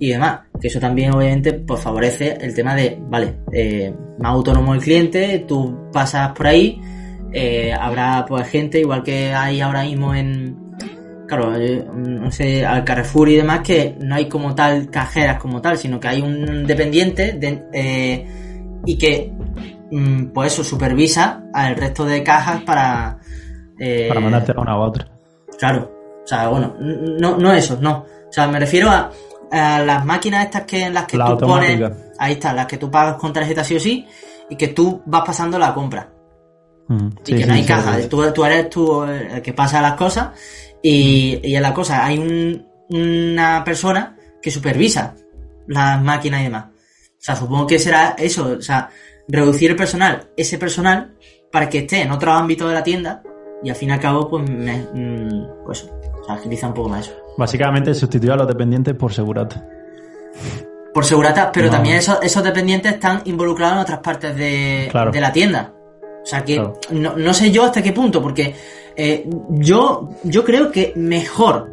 y demás. Que eso también, obviamente, pues favorece el tema de, vale, eh, más autónomo el cliente, tú pasas por ahí, eh, habrá pues gente, igual que hay ahora mismo en, claro, eh, no sé, al Carrefour y demás, que no hay como tal cajeras como tal, sino que hay un dependiente de, eh, y que, mm, pues eso, supervisa al resto de cajas para... eh, para mandarte a una u otra. Claro. O sea, bueno, no, no eso, no. O sea, me refiero a, a las máquinas estas que en las que La tú automática. pones. Ahí está, las que tú pagas con tarjeta sí o sí. Y que tú vas pasando la compra. Mm, Y sí, que sí, no hay sí, caja. Tú, tú eres tú el que pasa las cosas. Y, y en la cosa hay un- una persona que supervisa las máquinas y demás. O sea, supongo que será eso. O sea, reducir el personal, ese personal, para que esté en otro ámbito de la tienda. Y al fin y al cabo, pues, me, mm, pues o sea, agiliza un poco más eso. Básicamente sustituir a los dependientes por segurata. Por segurata, pero No. también esos, esos dependientes están involucrados en otras partes de, Claro. de la tienda. O sea que Claro. no, no sé yo hasta qué punto, porque eh, yo, yo creo que mejor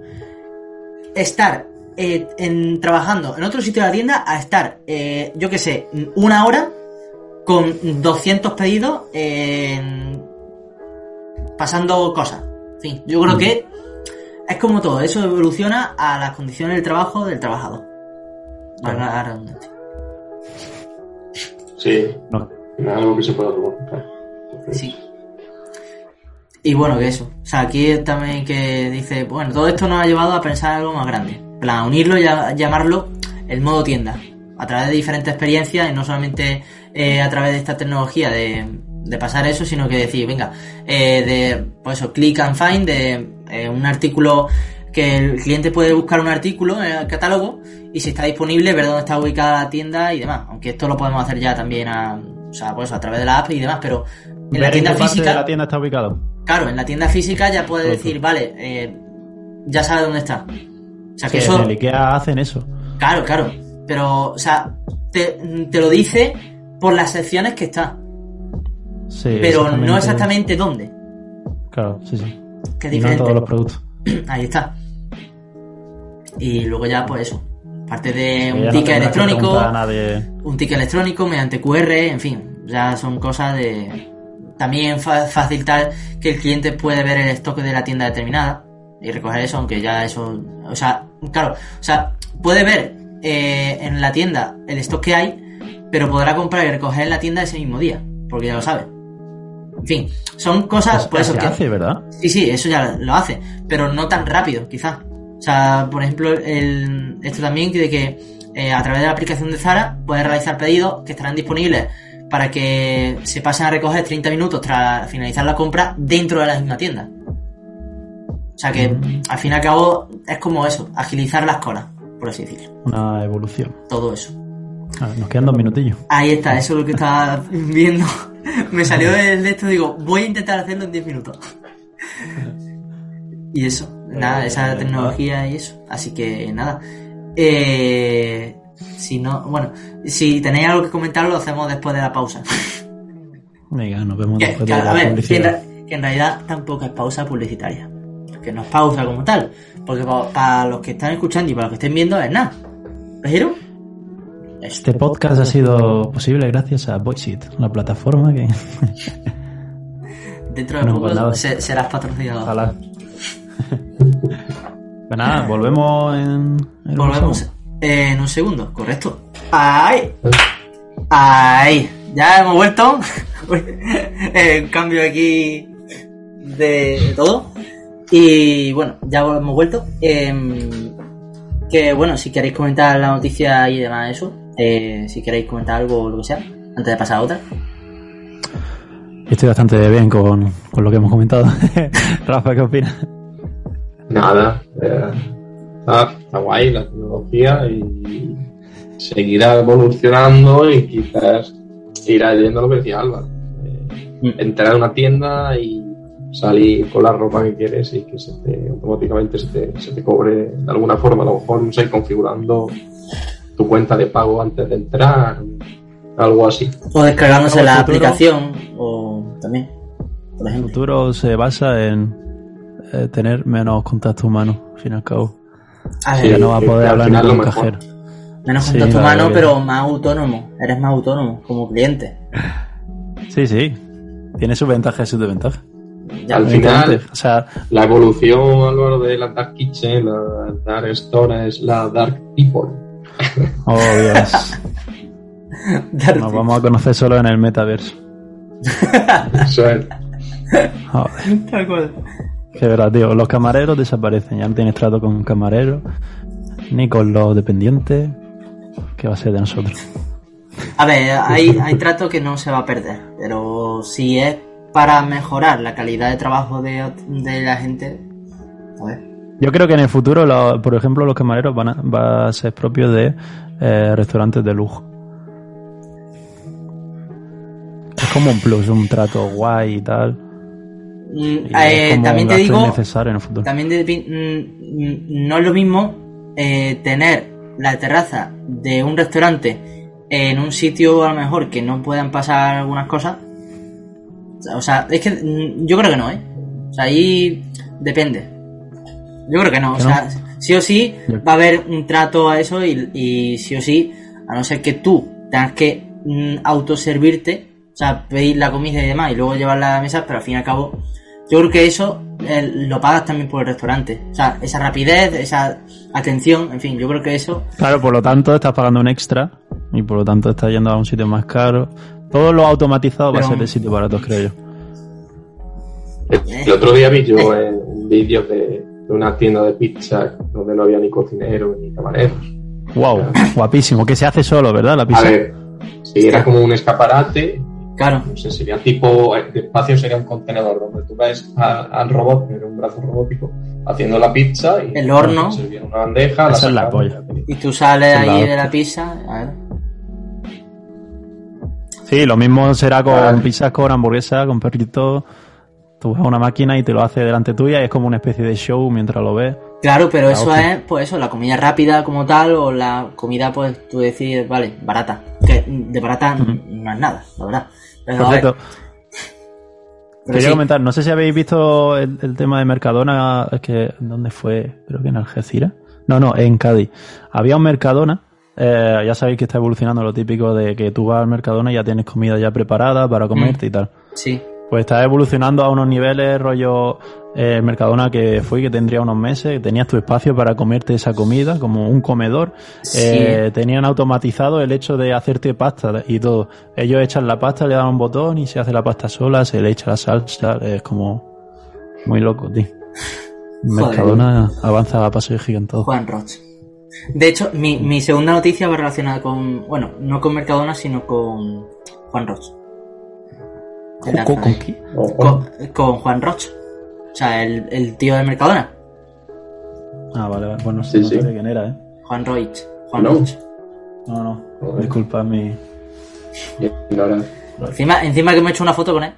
estar eh, en, trabajando en otro sitio de la tienda a estar, eh, yo qué sé, una hora con 200 pedidos en- pasando cosas. En fin, yo creo Mm. que es como todo, eso evoluciona a las condiciones del trabajo del trabajador. Valga la redundancia. Sí, No. es algo que se automatizar. Sí. y bueno, que eso. O sea, aquí también que dice, bueno, todo esto nos ha llevado a pensar algo más grande. En plan, unirlo y a- llamarlo el modo tienda. A través de diferentes experiencias y no solamente eh, a través de esta tecnología de, de pasar eso, sino que decir, venga, eh, de, pues eso, click and find, de eh, un artículo que el cliente puede buscar un artículo en el catálogo y si está disponible, ver dónde está ubicada la tienda y demás. Aunque esto lo podemos hacer ya también a, o sea, pues a través de la app y demás, pero en la tienda qué parte física... de la tienda está ubicado. Claro, en la tienda física ya puedes Correcto. decir, vale, eh, ya sabe dónde está. O sea, que Que eso, en el IKEA hacen eso. claro, claro. Pero, o sea, te, te lo dice por las secciones que está, Sí, pero no exactamente dónde. Claro, sí, sí. Que es Y no diferente. todos los productos. Ahí está. Y luego ya, pues eso. Aparte de un no ticket que electrónico, un ticket electrónico mediante QR, en fin, ya son cosas de... También fa- facilitar que el cliente puede ver el stock de la tienda determinada y recoger eso, aunque ya eso... O sea, claro, o sea, puede ver eh, en la tienda el stock que hay, pero podrá comprar y recoger en la tienda ese mismo día, porque ya lo sabe. En fin, son cosas... Eso por eso que hace, ¿verdad? Sí, sí, eso ya lo hace, pero no tan rápido, quizás. O sea, por ejemplo, el, esto también de que eh, a través de la aplicación de Zara puedes realizar pedidos que estarán disponibles para que se pasen a recoger 30 minutos tras finalizar la compra dentro de la misma tienda. O sea que, al fin y al cabo, es como eso, agilizar las colas, por así decirlo. Una evolución. Todo eso. A ver, nos quedan dos minutillos. Ahí está, eso es lo que estaba viendo. Me salió del de esto, digo, voy a intentar hacerlo en 10 minutos. Y eso, nada, esa tecnología y eso. Así que nada. Eh, si no, bueno, si tenéis algo que comentar, lo hacemos después de la pausa. Venga, nos vemos Que, después que, de a la ver, que en, publicidad. que en realidad tampoco es pausa publicitaria. Que no es pausa como tal. Porque pa- para los que están escuchando y para los que estén viendo es nada. ¿Pero? Este podcast ha sido posible gracias a Voiceit, la plataforma que... Dentro de No, poco pues se- serás patrocinador. Ojalá. pues nada, volvemos en... Volvemos en un segundo, correcto. ¡Ay! ¡Ay! Ya hemos vuelto. Eh, Un cambio aquí de todo. Y bueno, ya hemos vuelto. Em, que bueno, si queréis comentar la noticia y demás eso, eh, si queréis comentar algo o lo que sea, antes de pasar a otra. Estoy bastante bien con, con lo que hemos comentado. Rafa, ¿qué opinas? Nada, eh, está, está guay la tecnología y seguirá evolucionando y quizás irá yendo a lo que decía Álvaro. Eh, entrar a una tienda y salir con la ropa que quieres y que se te, automáticamente se te, se te cobre de alguna forma, a lo mejor, no sé, configurando tu cuenta de pago antes de entrar, algo así. O descargándose la el futuro. aplicación, o también, por El ejemplo. futuro se basa en eh, tener menos contacto humano, al fin y al cabo. A Sí, ver, Ya no va a poder hablar final con un cajero. Menos Sí, contacto humano, pero más autónomo. Eres más autónomo como cliente. Sí, sí. Tiene sus ventajas y sus desventajas. Ya, Al final- O sea, La evolución, Álvaro, de la Dark Kitchen, la Dark Store es la Dark People. Oh Dios. Nos vamos a conocer solo en el metaverso. Eso es. Joder. Tal cual. Que verdad, tío. Los camareros desaparecen. Ya no tienes trato con camareros. Ni con los dependientes. ¿Qué va a ser de nosotros? A ver, hay, hay trato que no se va a perder, pero si es para mejorar la calidad de trabajo de, de la gente, a ver. Yo creo que en el futuro, lo- por ejemplo, los camareros van a, va a ser propios de eh, restaurantes de lujo. Es como un plus, un trato guay y tal. Mm, Y eh, es como también un te digo, innecesario en el futuro. también te mm, mm, no es lo mismo eh, tener la terraza de un restaurante en un sitio a lo mejor que no puedan pasar algunas cosas. O sea, es que yo creo que no, ¿eh? O sea, ahí depende. Yo creo que no. O ¿Que sea, sí o sí va a haber un trato a eso y, y sí o sí, a no ser que tú tengas que mm, autoservirte, o sea, pedir la comida y demás y luego llevarla a la mesa, pero al fin y al cabo, yo creo que eso eh, lo pagas también por el restaurante. O sea, esa rapidez, esa atención, en fin, yo creo que eso Claro, por lo tanto, estás pagando un extra y por lo tanto estás yendo a un sitio más caro. Todo lo automatizado va a ser de sitio baratos, creo yo. El otro día vi yo eh, un vídeo de, de una tienda de pizza donde no había ni cocineros ni camareros. Wow, guapísimo. Que se hace solo, ¿verdad? La A pizza. ver, sí, era como un escaparate, Claro. no sé, sería tipo, el espacio sería un contenedor donde tú ves a- al robot, era un brazo robótico, haciendo la pizza y El horno. servían una bandeja, Esa es la polla. y la tenías. Y tú sales ahí la de la pizza. A ver. Sí, lo mismo será con Vale. pizzas, con hamburguesas, con perritos. Tú vas a una máquina y te lo hace delante tuya y es como una especie de show mientras lo ves. Claro, pero La eso hostia. es, pues eso, la comida rápida como tal, o la comida, pues tú decides, vale, barata. Que de barata no es nada, la verdad. Pero, Perfecto. pero Quería sí, comentar, no sé si habéis visto el, el tema de Mercadona, es que ¿dónde fue? Creo que en Algeciras. No, no, en Cádiz. Había un Mercadona, eh, ya sabéis que está evolucionando lo típico de que tú vas al Mercadona y ya tienes comida ya preparada para comerte y tal. sí. Pues está evolucionando a unos niveles, rollo eh, el Mercadona que fue, que tendría unos meses, que tenías tu espacio para comerte esa comida, como un comedor. Sí. Eh, tenían automatizado el hecho de hacerte pasta y todo. Ellos echan la pasta, le dan un botón y se hace la pasta sola, se le echa la salsa, es como muy loco, tío. Joder. Mercadona avanza a paso de gigantado. Juan Roch. De hecho, mi, mi segunda noticia va relacionada con, bueno, no con Mercadona, sino con Juan Roch. ¿Con, con qué? Con, con Juan Roch. O sea, el, el tío de Mercadona. Ah, vale, vale. Bueno, Sí, no sí. sabía quién era, ¿eh? Juan Roch. Juan No. Roch. No, no. Joder. Disculpa mi... Encima, encima que me he hecho una foto con él.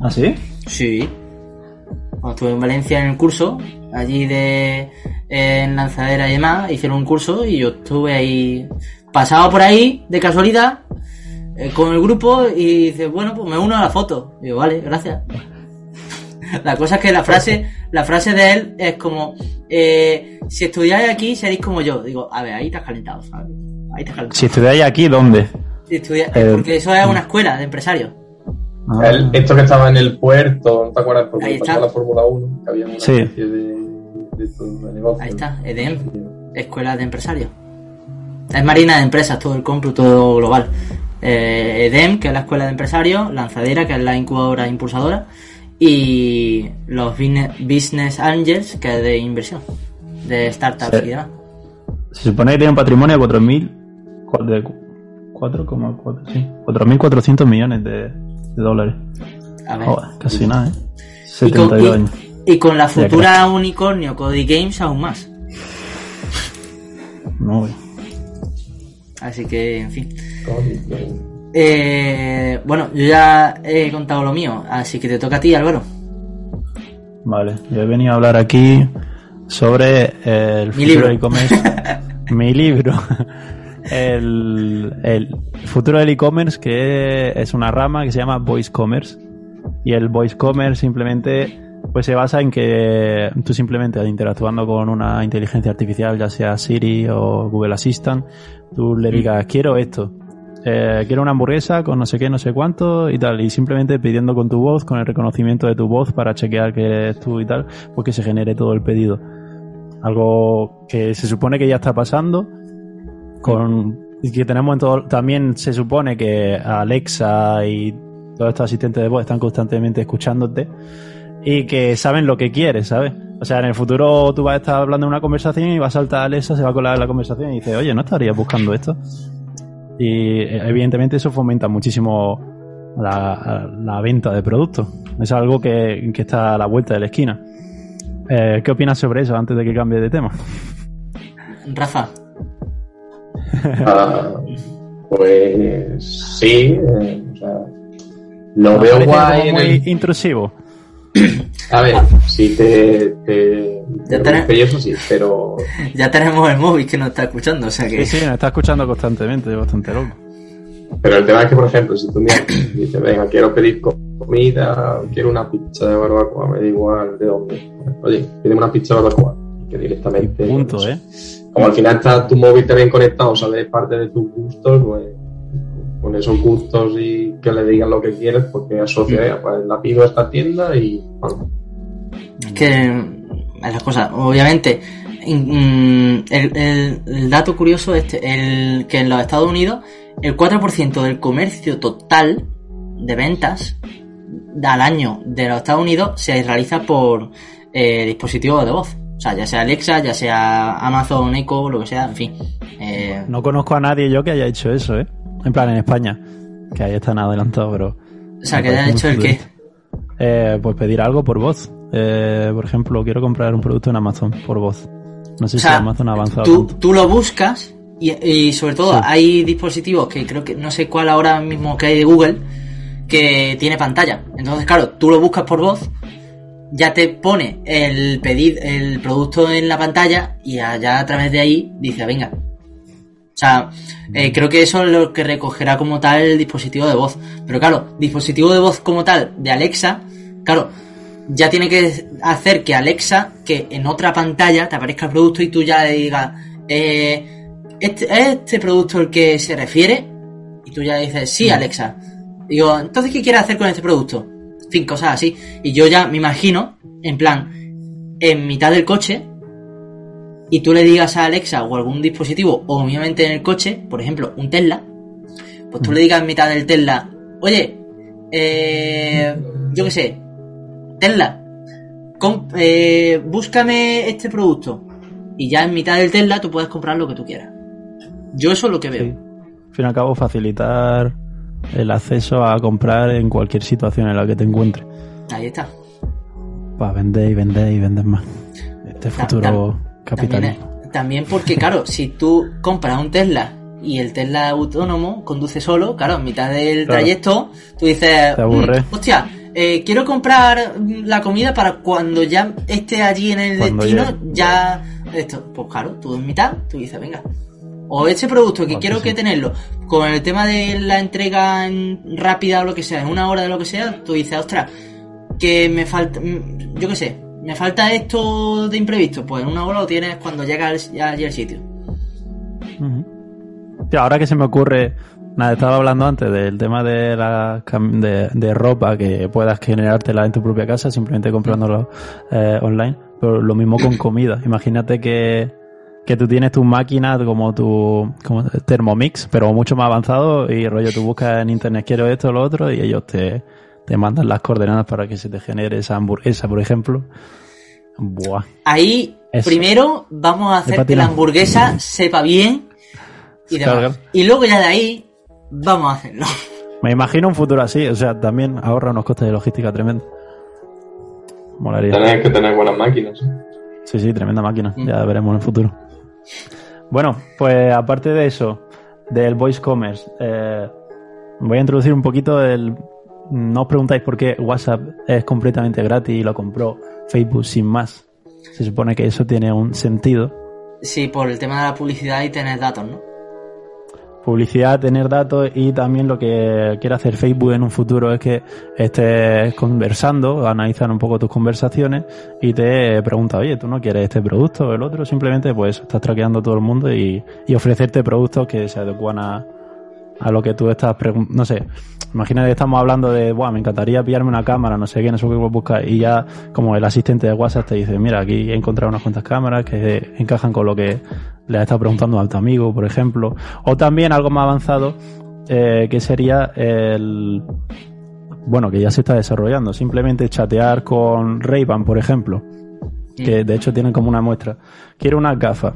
¿Ah, sí? Sí. Cuando estuve en Valencia en el curso, allí de en lanzadera y demás, hicieron un curso y yo estuve ahí, pasaba por ahí de casualidad eh, con el grupo y dice, bueno, pues me uno a la foto. Digo, vale, gracias. La cosa es que la frase, la frase de él es como, eh, si estudiáis aquí seréis como yo. Digo, a ver, ahí te has calentado, calentado. Si estudiáis aquí, ¿dónde? Si estudia- Eh, porque eso es una escuela de empresarios. Ah. el- esto que estaba en el puerto, ¿no te acuerdas? Porque Ahí está. la Fórmula 1, que había una Sí. especie de, de, de negocio. Ahí está, EDEM. Escuela de Empresarios. Es Marina de Empresas, todo el compro, todo global. Eh, EDEM, que es la Escuela de Empresarios, Lanzadera, que es la incubadora impulsadora, y los Business- Angels, que es de inversión, de startups Sí. y demás. Se supone que tiene un patrimonio de 4.000... cua- de cu- 4,4, sí. 4.400 millones de, de dólares. A ver. Joder, casi nada, ¿eh? y, con, 72 y- años. y con la futura unicornio Cody Games aún más. No, güey. Así que, en fin. Eh, bueno, yo ya he contado lo mío, así que te toca a ti, Álvaro. Vale, yo he venido a hablar aquí sobre el futuro del e-commerce. mi libro. El, el futuro del e-commerce, que es una rama que se llama Voice Commerce. Y el Voice Commerce simplemente pues se basa en que tú simplemente interactuando con una inteligencia artificial, ya sea Siri o Google Assistant, tú le digas, quiero esto. Eh, quiero una hamburguesa con no sé qué, no sé cuánto y tal. Y simplemente pidiendo con tu voz, con el reconocimiento de tu voz para chequear que eres tú y tal, pues que se genere todo el pedido. Algo que se supone que ya está pasando. Con, que tenemos en todo. También se supone que Alexa y todos estos asistentes de voz están constantemente escuchándote y que saben lo que quieres, ¿sabes? O sea, en el futuro tú vas a estar hablando en una conversación y va a saltar Alexa, se va a colar en la conversación y dice, oye, ¿no estarías buscando esto? Y eh, evidentemente eso fomenta muchísimo la, la venta de productos. Es algo que, que está a la vuelta de la esquina. Eh, ¿Qué opinas sobre eso antes de que cambie de tema? Rafa, Ah, pues sí, eh, o sea, lo ¿Te veo guay. muy el- intrusivo. A ver, si te, te, Ya te eso sí, pero ya tenemos el móvil que nos está escuchando, o sea que... Sí, sí, me está escuchando constantemente, es bastante loco. Pero el tema es que, por ejemplo, si tú me dices, venga, quiero pedir comida, quiero una pizza de barbacoa, me da igual de dónde. Oye, pídeme una pizza de barbacoa. Que directamente. Punto, pues, ¿eh? Como al final está tu móvil también conectado, sabe parte de tus gustos, pues con esos gustos y que le digan lo que quieres, porque asocia, eh, pues la pido a esta tienda y. bueno, Es que es la cosa, obviamente, mm, el, el- el dato curioso es este, el, que en los Estados Unidos el 4% del comercio total de ventas al año de los Estados Unidos se realiza por eh, dispositivos de voz. O sea, ya sea Alexa, ya sea Amazon Echo, lo que sea, en fin. Eh, No conozco a nadie yo que haya hecho eso, ¿eh? En plan, en España. Que ahí están adelantados, pero... o sea, que hayan hecho el qué. Eh, pues pedir algo por voz. Eh, por ejemplo, quiero comprar un producto en Amazon por voz. No sé O sea, si Amazon ha avanzado tú, tanto. tú lo buscas y, y sobre todo Sí. hay dispositivos que creo que no sé cuál ahora mismo que hay de Google que tiene pantalla. Entonces, claro, tú lo buscas por voz, ya te pone el pedir el producto en la pantalla y allá a través de ahí dice, venga. O sea, eh, creo que eso es lo que recogerá como tal el dispositivo de voz. Pero claro, dispositivo de voz como tal de Alexa, claro, ya tiene que hacer que Alexa, que en otra pantalla te aparezca el producto y tú ya le digas, eh, este, ¿es este producto el que se refiere? Y tú ya dices, sí, Alexa. Digo, entonces, ¿qué quieres hacer con este producto? En fin, cosas así. Y yo ya me imagino, en plan, en mitad del coche, y tú le digas a Alexa o algún dispositivo, o obviamente en el coche, por ejemplo, un Tesla, pues tú le digas en mitad del Tesla, oye, eh, yo qué sé, Tesla, eh, búscame este producto. Y ya en mitad del Tesla tú puedes comprar lo que tú quieras. Yo eso es lo que veo. Sí. Al fin y al cabo, facilitar el acceso a comprar en cualquier situación en la que te encuentres. Ahí está. Para vender y vender y vender más. Este futuro capitalismo. también porque, claro, si tú compras un Tesla y el Tesla autónomo conduce solo, claro, en mitad del Claro. trayecto, tú dices, Te aburre. "Mm, hostia, eh, quiero comprar la comida para cuando ya esté allí en el Cuando destino, ya... Esto, pues claro, tú en mitad, tú dices, venga. O este producto que Ah, quiero sí, que tenerlo, con el tema de la entrega en- rápida o lo que sea, en una hora de lo que sea, tú dices, ostras, que me falta, mm, yo qué sé, me falta esto de imprevisto, pues en una hora lo tienes cuando llega al- ya allí al sitio. Ahora que se me ocurre, nada, estaba hablando antes del tema de la de, de ropa que puedas generártela en tu propia casa simplemente comprándolo eh, online, pero lo mismo con comida. Imagínate que, que tú tienes tu máquina como tu como Thermomix, pero mucho más avanzado y rollo tú buscas en internet quiero esto o lo otro y ellos te, te mandan las coordenadas para que se te genere esa hamburguesa, por ejemplo. Buah. Ahí, Eso. primero, vamos a hacer que la hamburguesa sepa bien y demás. Claro. Y luego ya de ahí, vamos a hacerlo. Me imagino un futuro así, o sea, también ahorra unos costes de logística tremendos. Molaría. Tenéis que tener buenas máquinas. ¿eh? Sí, sí, tremenda máquina. Mm. Ya veremos en el futuro. Bueno, pues aparte de eso, del voice commerce, eh, voy a introducir un poquito el. No os preguntáis por qué WhatsApp es completamente gratis y lo compró Facebook sin más. Se supone que eso tiene un sentido. Sí, por el tema de la publicidad y tener datos, ¿no? Publicidad, tener datos y también lo que quiere hacer Facebook en un futuro es que estés conversando, analizar un poco tus conversaciones y te pregunta, oye, ¿tú no quieres este producto o el otro? Simplemente pues estás traqueando a todo el mundo y, ofrecerte productos que se adecuan a, a lo que tú estás preguntando. No sé, imagínate estamos hablando de, Buah, me encantaría pillarme una cámara, no sé qué, no sé qué buscar y ya como el asistente de WhatsApp te dice, mira, aquí he encontrado unas cuantas cámaras que encajan con lo que le has estado preguntando a tu amigo, por ejemplo. O también algo más avanzado, eh, que sería el... Bueno, que ya se está desarrollando. Simplemente chatear con Ray-Ban, por ejemplo. Que de hecho tienen como una muestra. Quiero unas gafas.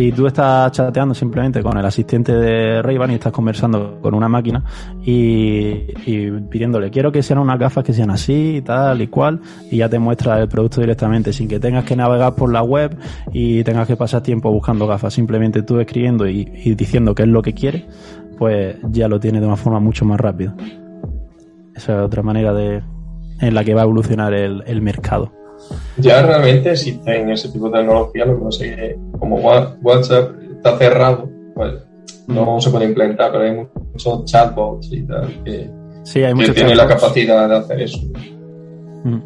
Y tú estás chateando simplemente con el asistente de Ray-Ban y estás conversando con una máquina y, y pidiéndole, quiero que sean unas gafas que sean así, tal y cual, y ya te muestra el producto directamente, sin que tengas que navegar por la web y tengas que pasar tiempo buscando gafas. Simplemente tú escribiendo y, y diciendo qué es lo que quieres, pues ya lo tienes de una forma mucho más rápida. Esa es otra manera de en la que va a evolucionar el mercado. Ya realmente existen ese tipo de tecnología, lo que no sé es como WhatsApp está cerrado, pues no se puede implementar, pero hay muchos chatbots y tal que, Sí, hay que tienen la capacidad de hacer eso. Mm,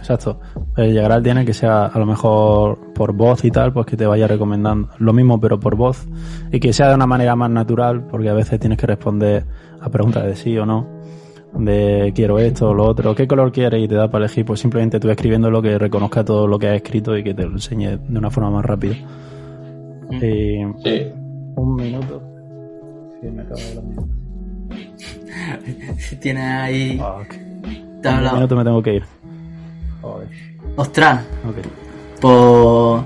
Exacto. Eh, llegará el día en el que sea a lo mejor por voz y tal, pues que te vaya recomendando lo mismo pero por voz. Y que sea de una manera más natural, porque a veces tienes que responder a preguntas de sí o no, de quiero esto o lo otro, qué color quieres y te da para elegir, pues simplemente tú escribiendo lo que reconozca todo lo que has escrito y que te lo enseñe de una forma más rápida. Y Sí. un minuto. Sí, me acabo de la- Tiene ahí... Fuck. Te hablado. un minuto me tengo que ir. Joder. Ostras, Ok. pues.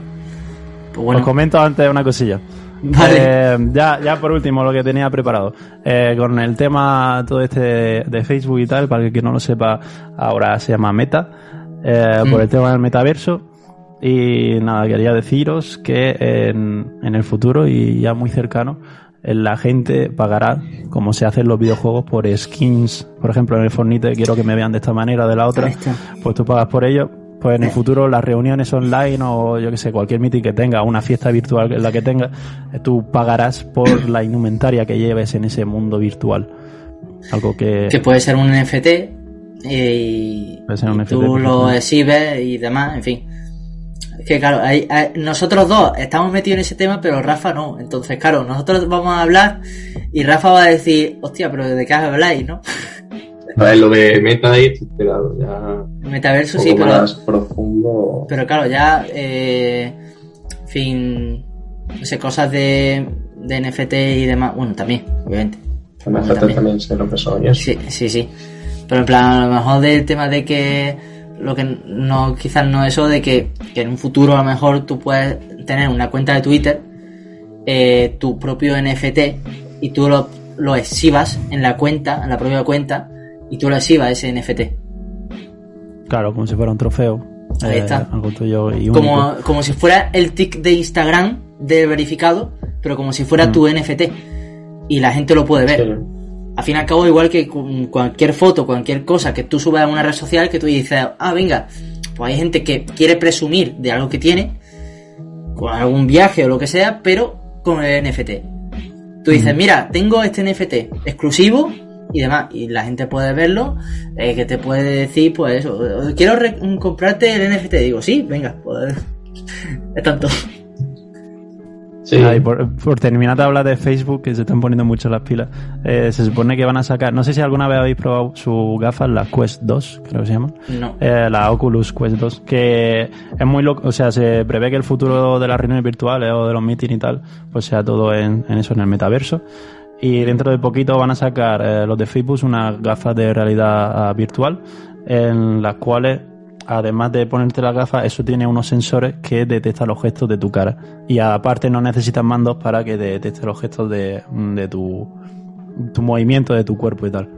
Pues bueno. Os comento antes una cosilla. Vale. Eh, ya, ya por último, lo que tenía preparado. Eh, con el tema todo este de, Facebook y tal, para el que no lo sepa, ahora se llama Meta, eh, Mm. por el tema del metaverso. Y nada, quería deciros que en, en el futuro y ya muy cercano, la gente pagará, como se hace en los videojuegos, por skins. Por ejemplo, en el Fortnite quiero que me vean de esta manera, de la otra pues tú pagas por ello. Pues en el futuro las reuniones online o yo que sé, cualquier meeting que tenga, una fiesta virtual en la que tenga, eh, tú pagarás por la indumentaria que lleves en ese mundo virtual. Algo que... Que puede ser un NFT eh, y, Puede ser un y NFT, tú lo exhibes y demás, en fin. Es que claro, hay- hay- nosotros dos estamos metidos en ese tema, pero Rafa no. Entonces, claro, nosotros vamos a hablar y Rafa va a decir, hostia, pero ¿de qué habláis, no? Lo de Meta y claro, ya un Metaverso sí, pero, más profundo. pero claro, ya, eh, en fin, no sé, cosas de, de NFT y demás, bueno, también, obviamente. También. también sé lo que son. Sí, sí, sí. Pero en plan, a lo mejor del tema de que lo que no, quizás no eso de que, que en un futuro a lo mejor tú puedes tener una cuenta de Twitter, eh, tu propio NFT, y tú lo, lo exhibas en la cuenta, en la propia cuenta, y tú lo exhibas ese NFT. Claro, como si fuera un trofeo. eh, Ahí está. Algo tuyo y único. Como, como si fuera el tick de Instagram de verificado, pero como si fuera Mm. tu NFT. Y la gente lo puede ver. Sí. Al fin y al cabo, igual que con cualquier foto, cualquier cosa que tú subas a una red social, que tú dices, ah, venga, pues hay gente que quiere presumir de algo que tiene, con algún viaje o lo que sea, pero con el NFT. Tú dices, mira, tengo este NFT exclusivo y demás, y la gente puede verlo, eh, que te puede decir, pues eso, quiero comprarte el NFT. Digo, sí, venga, pues es tanto. Sí. Ah, y por, por terminar de hablar de Facebook, que se están poniendo mucho las pilas, eh, se supone que van a sacar, no sé si alguna vez habéis probado sus gafas, las Quest 2, creo que se llaman. No. Eh, la Oculus Quest 2, que es muy loco, o sea, se prevé que el futuro de las reuniones virtuales o de los meetings y tal, pues sea todo en, en eso, en el metaverso. Y dentro de poquito van a sacar eh, los de Facebook unas gafas de realidad ah, virtual, en las cuales, además de ponerte las gafas, eso tiene unos sensores que detectan los gestos de tu cara. Y aparte no necesitas mandos para que detecte los gestos de, de tu, tu movimiento de tu cuerpo y tal.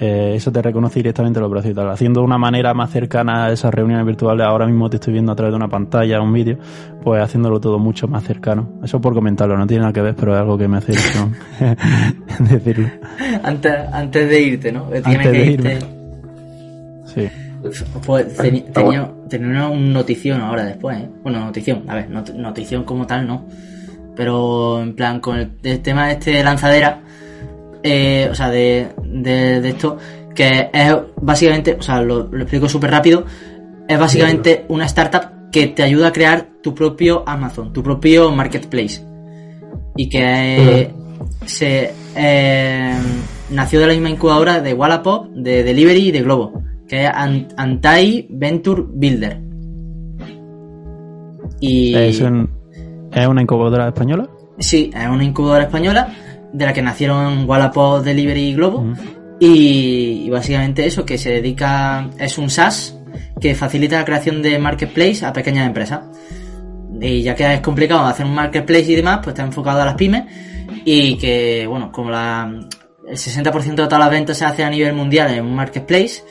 Eh, eso te reconoce directamente los brazos y tal. Haciendo de una manera más cercana a esas reuniones virtuales, ahora mismo te estoy viendo a través de una pantalla, un vídeo, pues haciéndolo todo mucho más cercano. Eso por comentarlo, no tiene nada que ver, pero es algo que me hace ilusión decirlo. Antes, antes de irte, ¿no? Tienes Antes que de irte. irme. Sí. Pues teni- Está tenía, tenía una notición ahora después, ¿eh? Bueno, notición, a ver, not- notición como tal no. Pero en plan, con el, el tema este de lanzadera, eh, o sea, de, de, de esto, que es básicamente, o sea, lo, lo explico súper rápido, es básicamente una startup que te ayuda a crear tu propio Amazon, tu propio marketplace. Y que se eh, nació de la misma incubadora de Wallapop, de Delivery y de Globo, que es An- Antai Venture Builder. Y ¿Es, un- ¿Es una incubadora española? sí, es una incubadora española de la que nacieron Wallapop, Delivery y Globo. Y, y básicamente eso, que se dedica, es un SaaS que facilita la creación de marketplace a pequeñas empresas. Y ya que es complicado hacer un marketplace y demás, pues está enfocado a las pymes y que, bueno, como la, el 60% de todas las ventas se hace a nivel mundial en un marketplace,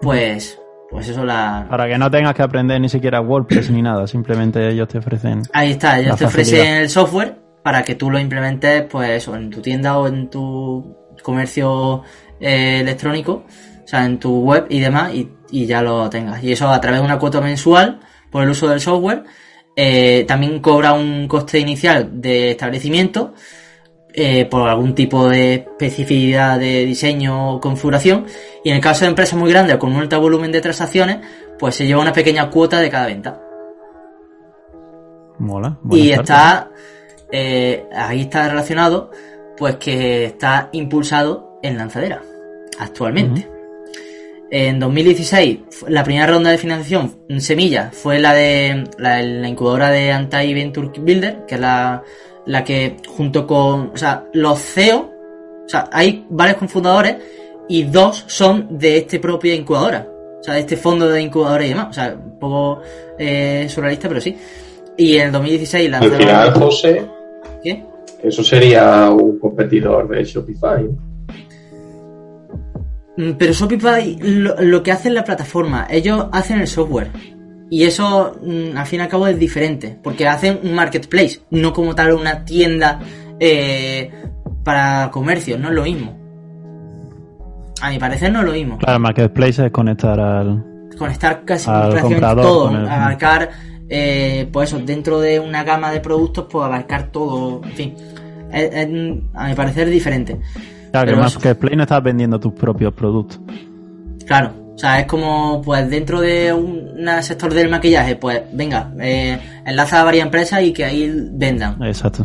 pues, pues eso la... Para que no tengas que aprender ni siquiera WordPress ni nada, simplemente ellos te ofrecen. Ahí está, ellos te ofrecen facilidad. el software para que tú lo implementes, pues eso, en tu tienda o en tu comercio eh, electrónico, o sea, en tu web y demás, y, y ya lo tengas. Y eso a través de una cuota mensual por el uso del software. Eh, también cobra un coste inicial de establecimiento eh, por algún tipo de especificidad de diseño o configuración. Y en el caso de empresas muy grandes con un alto volumen de transacciones, pues se lleva una pequeña cuota de cada venta. Mola. Y está, eh, ahí está relacionado, pues que está impulsado en lanzadera, actualmente. En 2016, fu- la primera ronda de financiación en semilla fue la de la, la incubadora de Anti Venture Builder, que es la, la que junto con, o sea, los CEO, o sea, hay varios cofundadores y dos son de este propia incubadora. O sea, de este fondo de incubadora y demás. O sea, un poco eh, surrealista, pero sí. Y en el 2016 Al lanzaron... final, José, ¿Qué? eso sería un competidor de Shopify. Mm, Pero Shopify lo, lo que hace es la plataforma, ellos hacen el software. Y eso, mm, al fin y al cabo, es diferente. Porque hacen un marketplace, no como tal una tienda eh, para comercio, no es lo mismo. A mi parecer no es lo mismo. Claro, Marketplace es conectar al. Conectar casi Al comprador todo, con el- abarcar, eh, pues eso, dentro de una gama de productos, pues abarcar todo, en fin. Es- es, a mi parecer diferente. Claro, que Pero el eso. Marketplace no estás vendiendo tus propios productos. Claro, o sea, es como, pues dentro de un sector del maquillaje, pues venga, eh, enlaza a varias empresas y que ahí vendan. Exacto.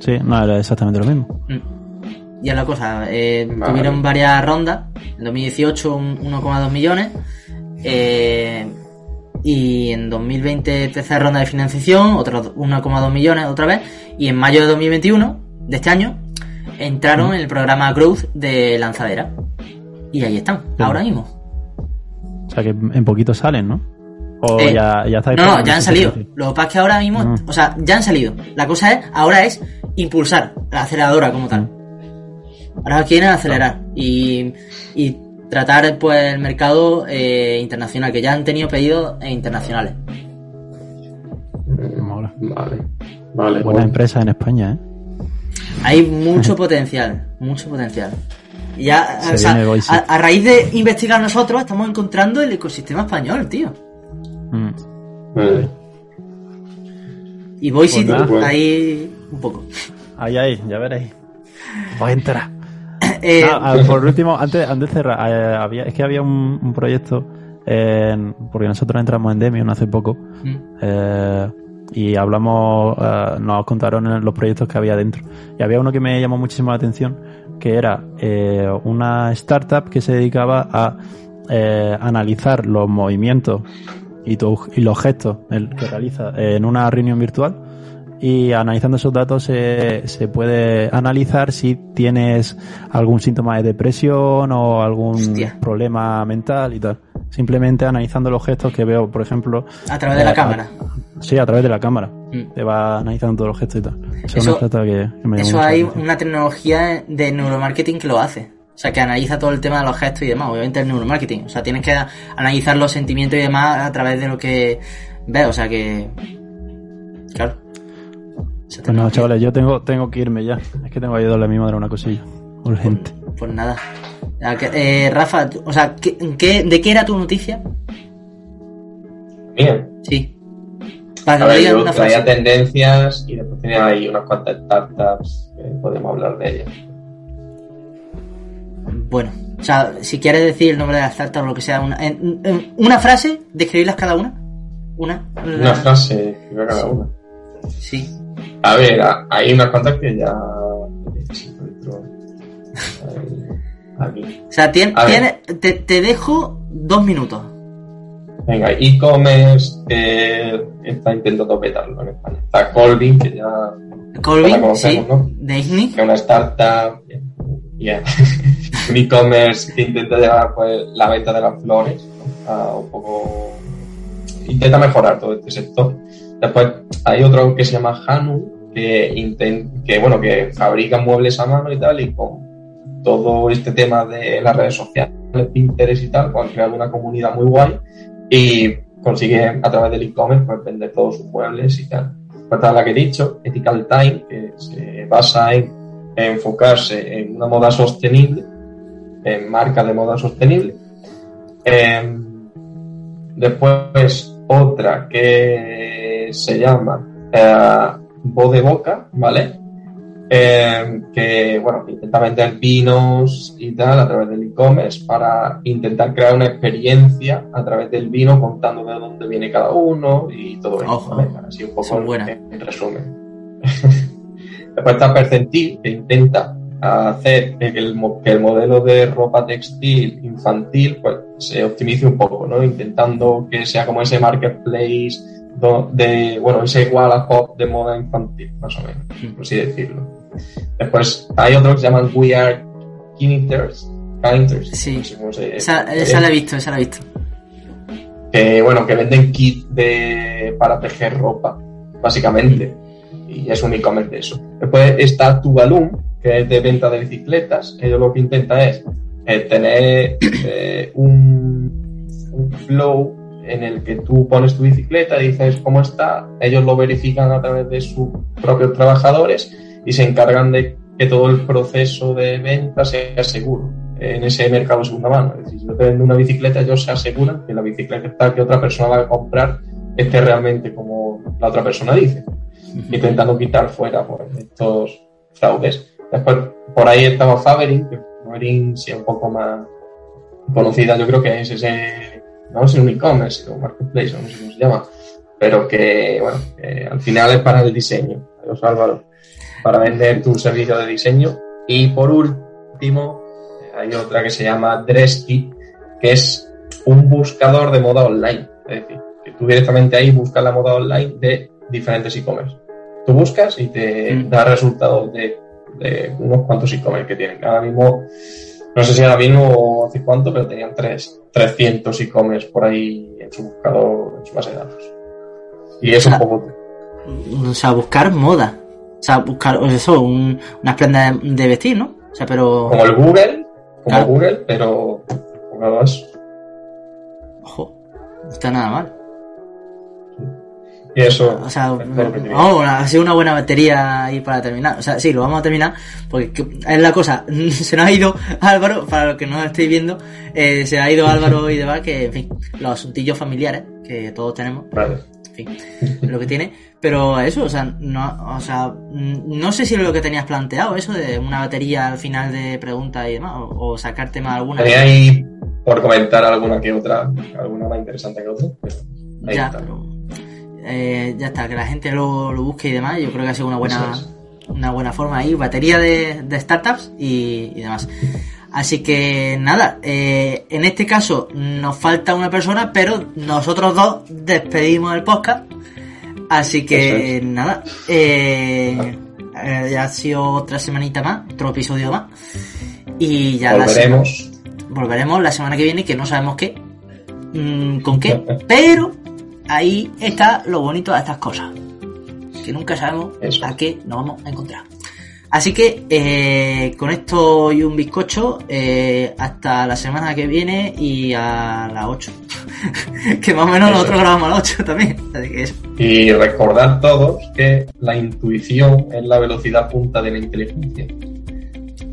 Sí, no, era exactamente lo mismo. Mm. Y es la cosa, eh, Vale. tuvieron varias rondas, en 2018 un 1,2 millones, eh, y en 2020 tercera ronda de financiación, otros 1,2 millones otra vez, y en mayo de 2021, de este año, entraron en el programa Growth de Lanzadera. Y ahí están, Sí. ahora mismo. O sea que en poquito salen, ¿no? O Eh, ya, ya está. No, no, ya han salido. Lo que pasa es que ahora mismo, Mm. o sea, ya han salido. La cosa es, ahora es impulsar la aceleradora como tal. Ahora quieren acelerar y, y tratar pues el mercado eh, internacional, que ya han tenido pedidos eh, internacionales. Mola. Vale. Vale. Buena bueno. empresa en España, ¿eh? Hay mucho potencial, mucho potencial. Y ya, o sea, a, a raíz de investigar nosotros, estamos encontrando el ecosistema español, tío. Mm. Vale. Y Boise Pues nada. ahí un poco. Ahí, ahí, ya veréis. Voy a entrar. Eh, Ah, ah, por último, antes, antes de cerrar, eh, había, es que había un, un proyecto, en- porque nosotros entramos en Demion hace poco, mm, eh, y hablamos, eh, nos contaron los proyectos que había dentro. Y había uno que me llamó muchísimo la atención, que era eh, una startup que se dedicaba a eh, analizar los movimientos y, tu- y los gestos el, que realiza en una reunión virtual. Y analizando esos datos se, se puede analizar si tienes algún síntoma de depresión o algún Hostia. problema mental y tal. Simplemente analizando los gestos que veo, por ejemplo, a través de la eh, cámara. Sí, a través de la cámara. Mm. Te va analizando todos los gestos y tal. Eso, es Eso- una startup que, que me Eso hay atención. una tecnología de neuromarketing que lo hace. O sea, que analiza todo el tema de los gestos y demás. Obviamente es neuromarketing. O sea, tienes que analizar los sentimientos y demás a través de lo que ves. O sea que... Claro. Esa Pues nada, tecnología. chavales, yo tengo, tengo que irme ya. Es que tengo que ayudarle a mi madre a una cosilla. Urgente. Pues nada. Ya que- eh, Rafa, o sea, ¿qué, qué- de qué era tu noticia? Bien. Sí. Para que ver, una traía frase. tendencias y después tenía ahí unas cuantas startups que podemos hablar de ellas. Bueno, o sea, si quieres decir el nombre de la startup o lo que sea, una, en- en- una frase, describirlas cada una. Una. Una frase cada una. Sí. A ver, hay unas cuantas que ya Aquí. O sea, tien- tiene- te, te dejo dos minutos. Venga, e-commerce que está intentando petarlo en España. Está Colvin, que ya Colvin, sí, ¿no? de que es una startup. bien. un e-commerce que intenta llevar pues, la venta de las flores ¿no? a un poco. Intenta mejorar todo este sector. Después hay otro que se llama Hanu, que, que, bueno, que fabrica muebles a mano y tal, y con todo este tema de las redes sociales, Pinterest y tal, pues han creado una comunidad muy guay y consigue a través del e-commerce pues, vender todos sus muebles y tal. Pues está la que he dicho, Ethical Time, que se basa en enfocarse en una moda sostenible, en marca de moda sostenible. Em, después otra que se llama eh, Voz de Boca, ¿vale? Em, que bueno, que intenta vender vinos y tal a través del e-commerce para intentar crear una experiencia a través del vino contando de dónde viene cada uno y todo eso. Así un poco en, en resumen. Después está Percentil, que intenta hacer que el, que el modelo de ropa textil infantil pues, se optimice un poco, ¿no? Intentando que sea como ese marketplace de, bueno, ese Wallapop de moda infantil, más o menos, por así decirlo. Después hay otros que se llaman We Are Kinders. Sí. no sé cómo se- Esa, esa la he visto, esa la he visto. que bueno, que venden kit de, para tejer ropa, básicamente. Y es un e-commerce de eso. Después está Tubalum, que es de venta de bicicletas. Ellos lo que intentan es eh, tener eh, un, un flow en el que tú pones tu bicicleta y dices cómo está. Ellos lo verifican a través de sus propios trabajadores y se encargan de que todo el proceso de venta sea seguro en ese mercado de segunda mano. Es decir, si yo te vendo una bicicleta, ellos se aseguran que la bicicleta que otra persona va a comprar esté realmente como la otra persona dice, intentando quitar fuera pues, estos fraudes. Después, por ahí estaba Faverin, que Faverin sí un poco más conocida, yo creo que es ese, no es un e-commerce, un marketplace, no sé cómo se llama, pero que, bueno, que al final es para el diseño, Adiós, Álvaro, para vender tu servicio de diseño. Y por último, hay otra que se llama DressKit, que es un buscador de moda online. Es decir, que tú directamente ahí buscas la moda online de diferentes e-commerce. Tú buscas y te Mm. da resultados de, de unos cuantos e-commerce que tienen. Ahora mismo, no sé si ahora mismo o hace cuánto, pero tenían tres, 300 e-commerce por ahí en su buscador, en su base de datos. Y es un Ah. poco... O sea, buscar moda. O sea, buscar, o eso, un, unas prendas de, de vestir, ¿no? O sea, pero. Como el Google, como Claro. Google, pero. Ojo, no está nada mal. Y eso O sea, lo vamos, ha sido una buena batería ahí para terminar. O sea, sí, lo vamos a terminar porque que- es la cosa. Se nos ha ido Álvaro, para los que no estéis viendo, eh, se ha ido Álvaro y demás, que, en fin, los asuntillos familiares que todos tenemos, Vale. en fin, lo que tiene. Pero eso, o sea, no, o sea, no sé si es lo que tenías planteado, eso de una batería al final de preguntas y demás, o, o sacar tema alguna. Tenía ahí por comentar alguna que otra, alguna más interesante que otra. pero ahí ya, está. pero eh, ya está, que la gente lo, lo busque y demás. Yo creo que ha sido una buena, una buena forma ahí, batería de, de startups y, y demás. Así que nada, eh, en este caso nos falta una persona, pero nosotros dos despedimos el podcast. Así que nada, eh, ya ha sido otra semanita más, otro episodio más. Y ya la semana- Volveremos. volveremos la semana que viene, que no sabemos qué, mm, con qué, pero ahí está lo bonito de estas cosas, que nunca sabemos Eso. a qué nos vamos a encontrar. Así que eh, con esto y un bizcocho, eh, hasta la semana que viene y a las 8. que más o menos Eso. nosotros grabamos a las 8 también. Así que eso. Y recordad todos que la intuición es la velocidad punta de la inteligencia.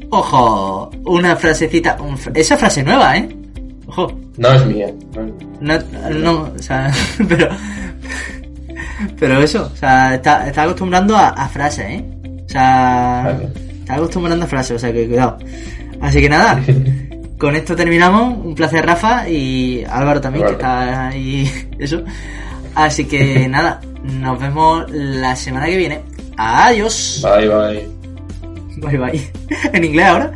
Ojo, una frasecita, un esa frase nueva, ¿eh? Ojo. No es mía. no. No, no, o sea, pero. Pero eso, o sea, está, está acostumbrando a, a frases, ¿eh? O sea, Vale. está acostumbrando a frases, o sea que cuidado. Así que nada, con esto terminamos. Un placer, Rafa, y Álvaro también, que está ahí, eso. Así que nada, nos vemos la semana que viene. Adiós. Bye, bye. Bye bye. En inglés ahora.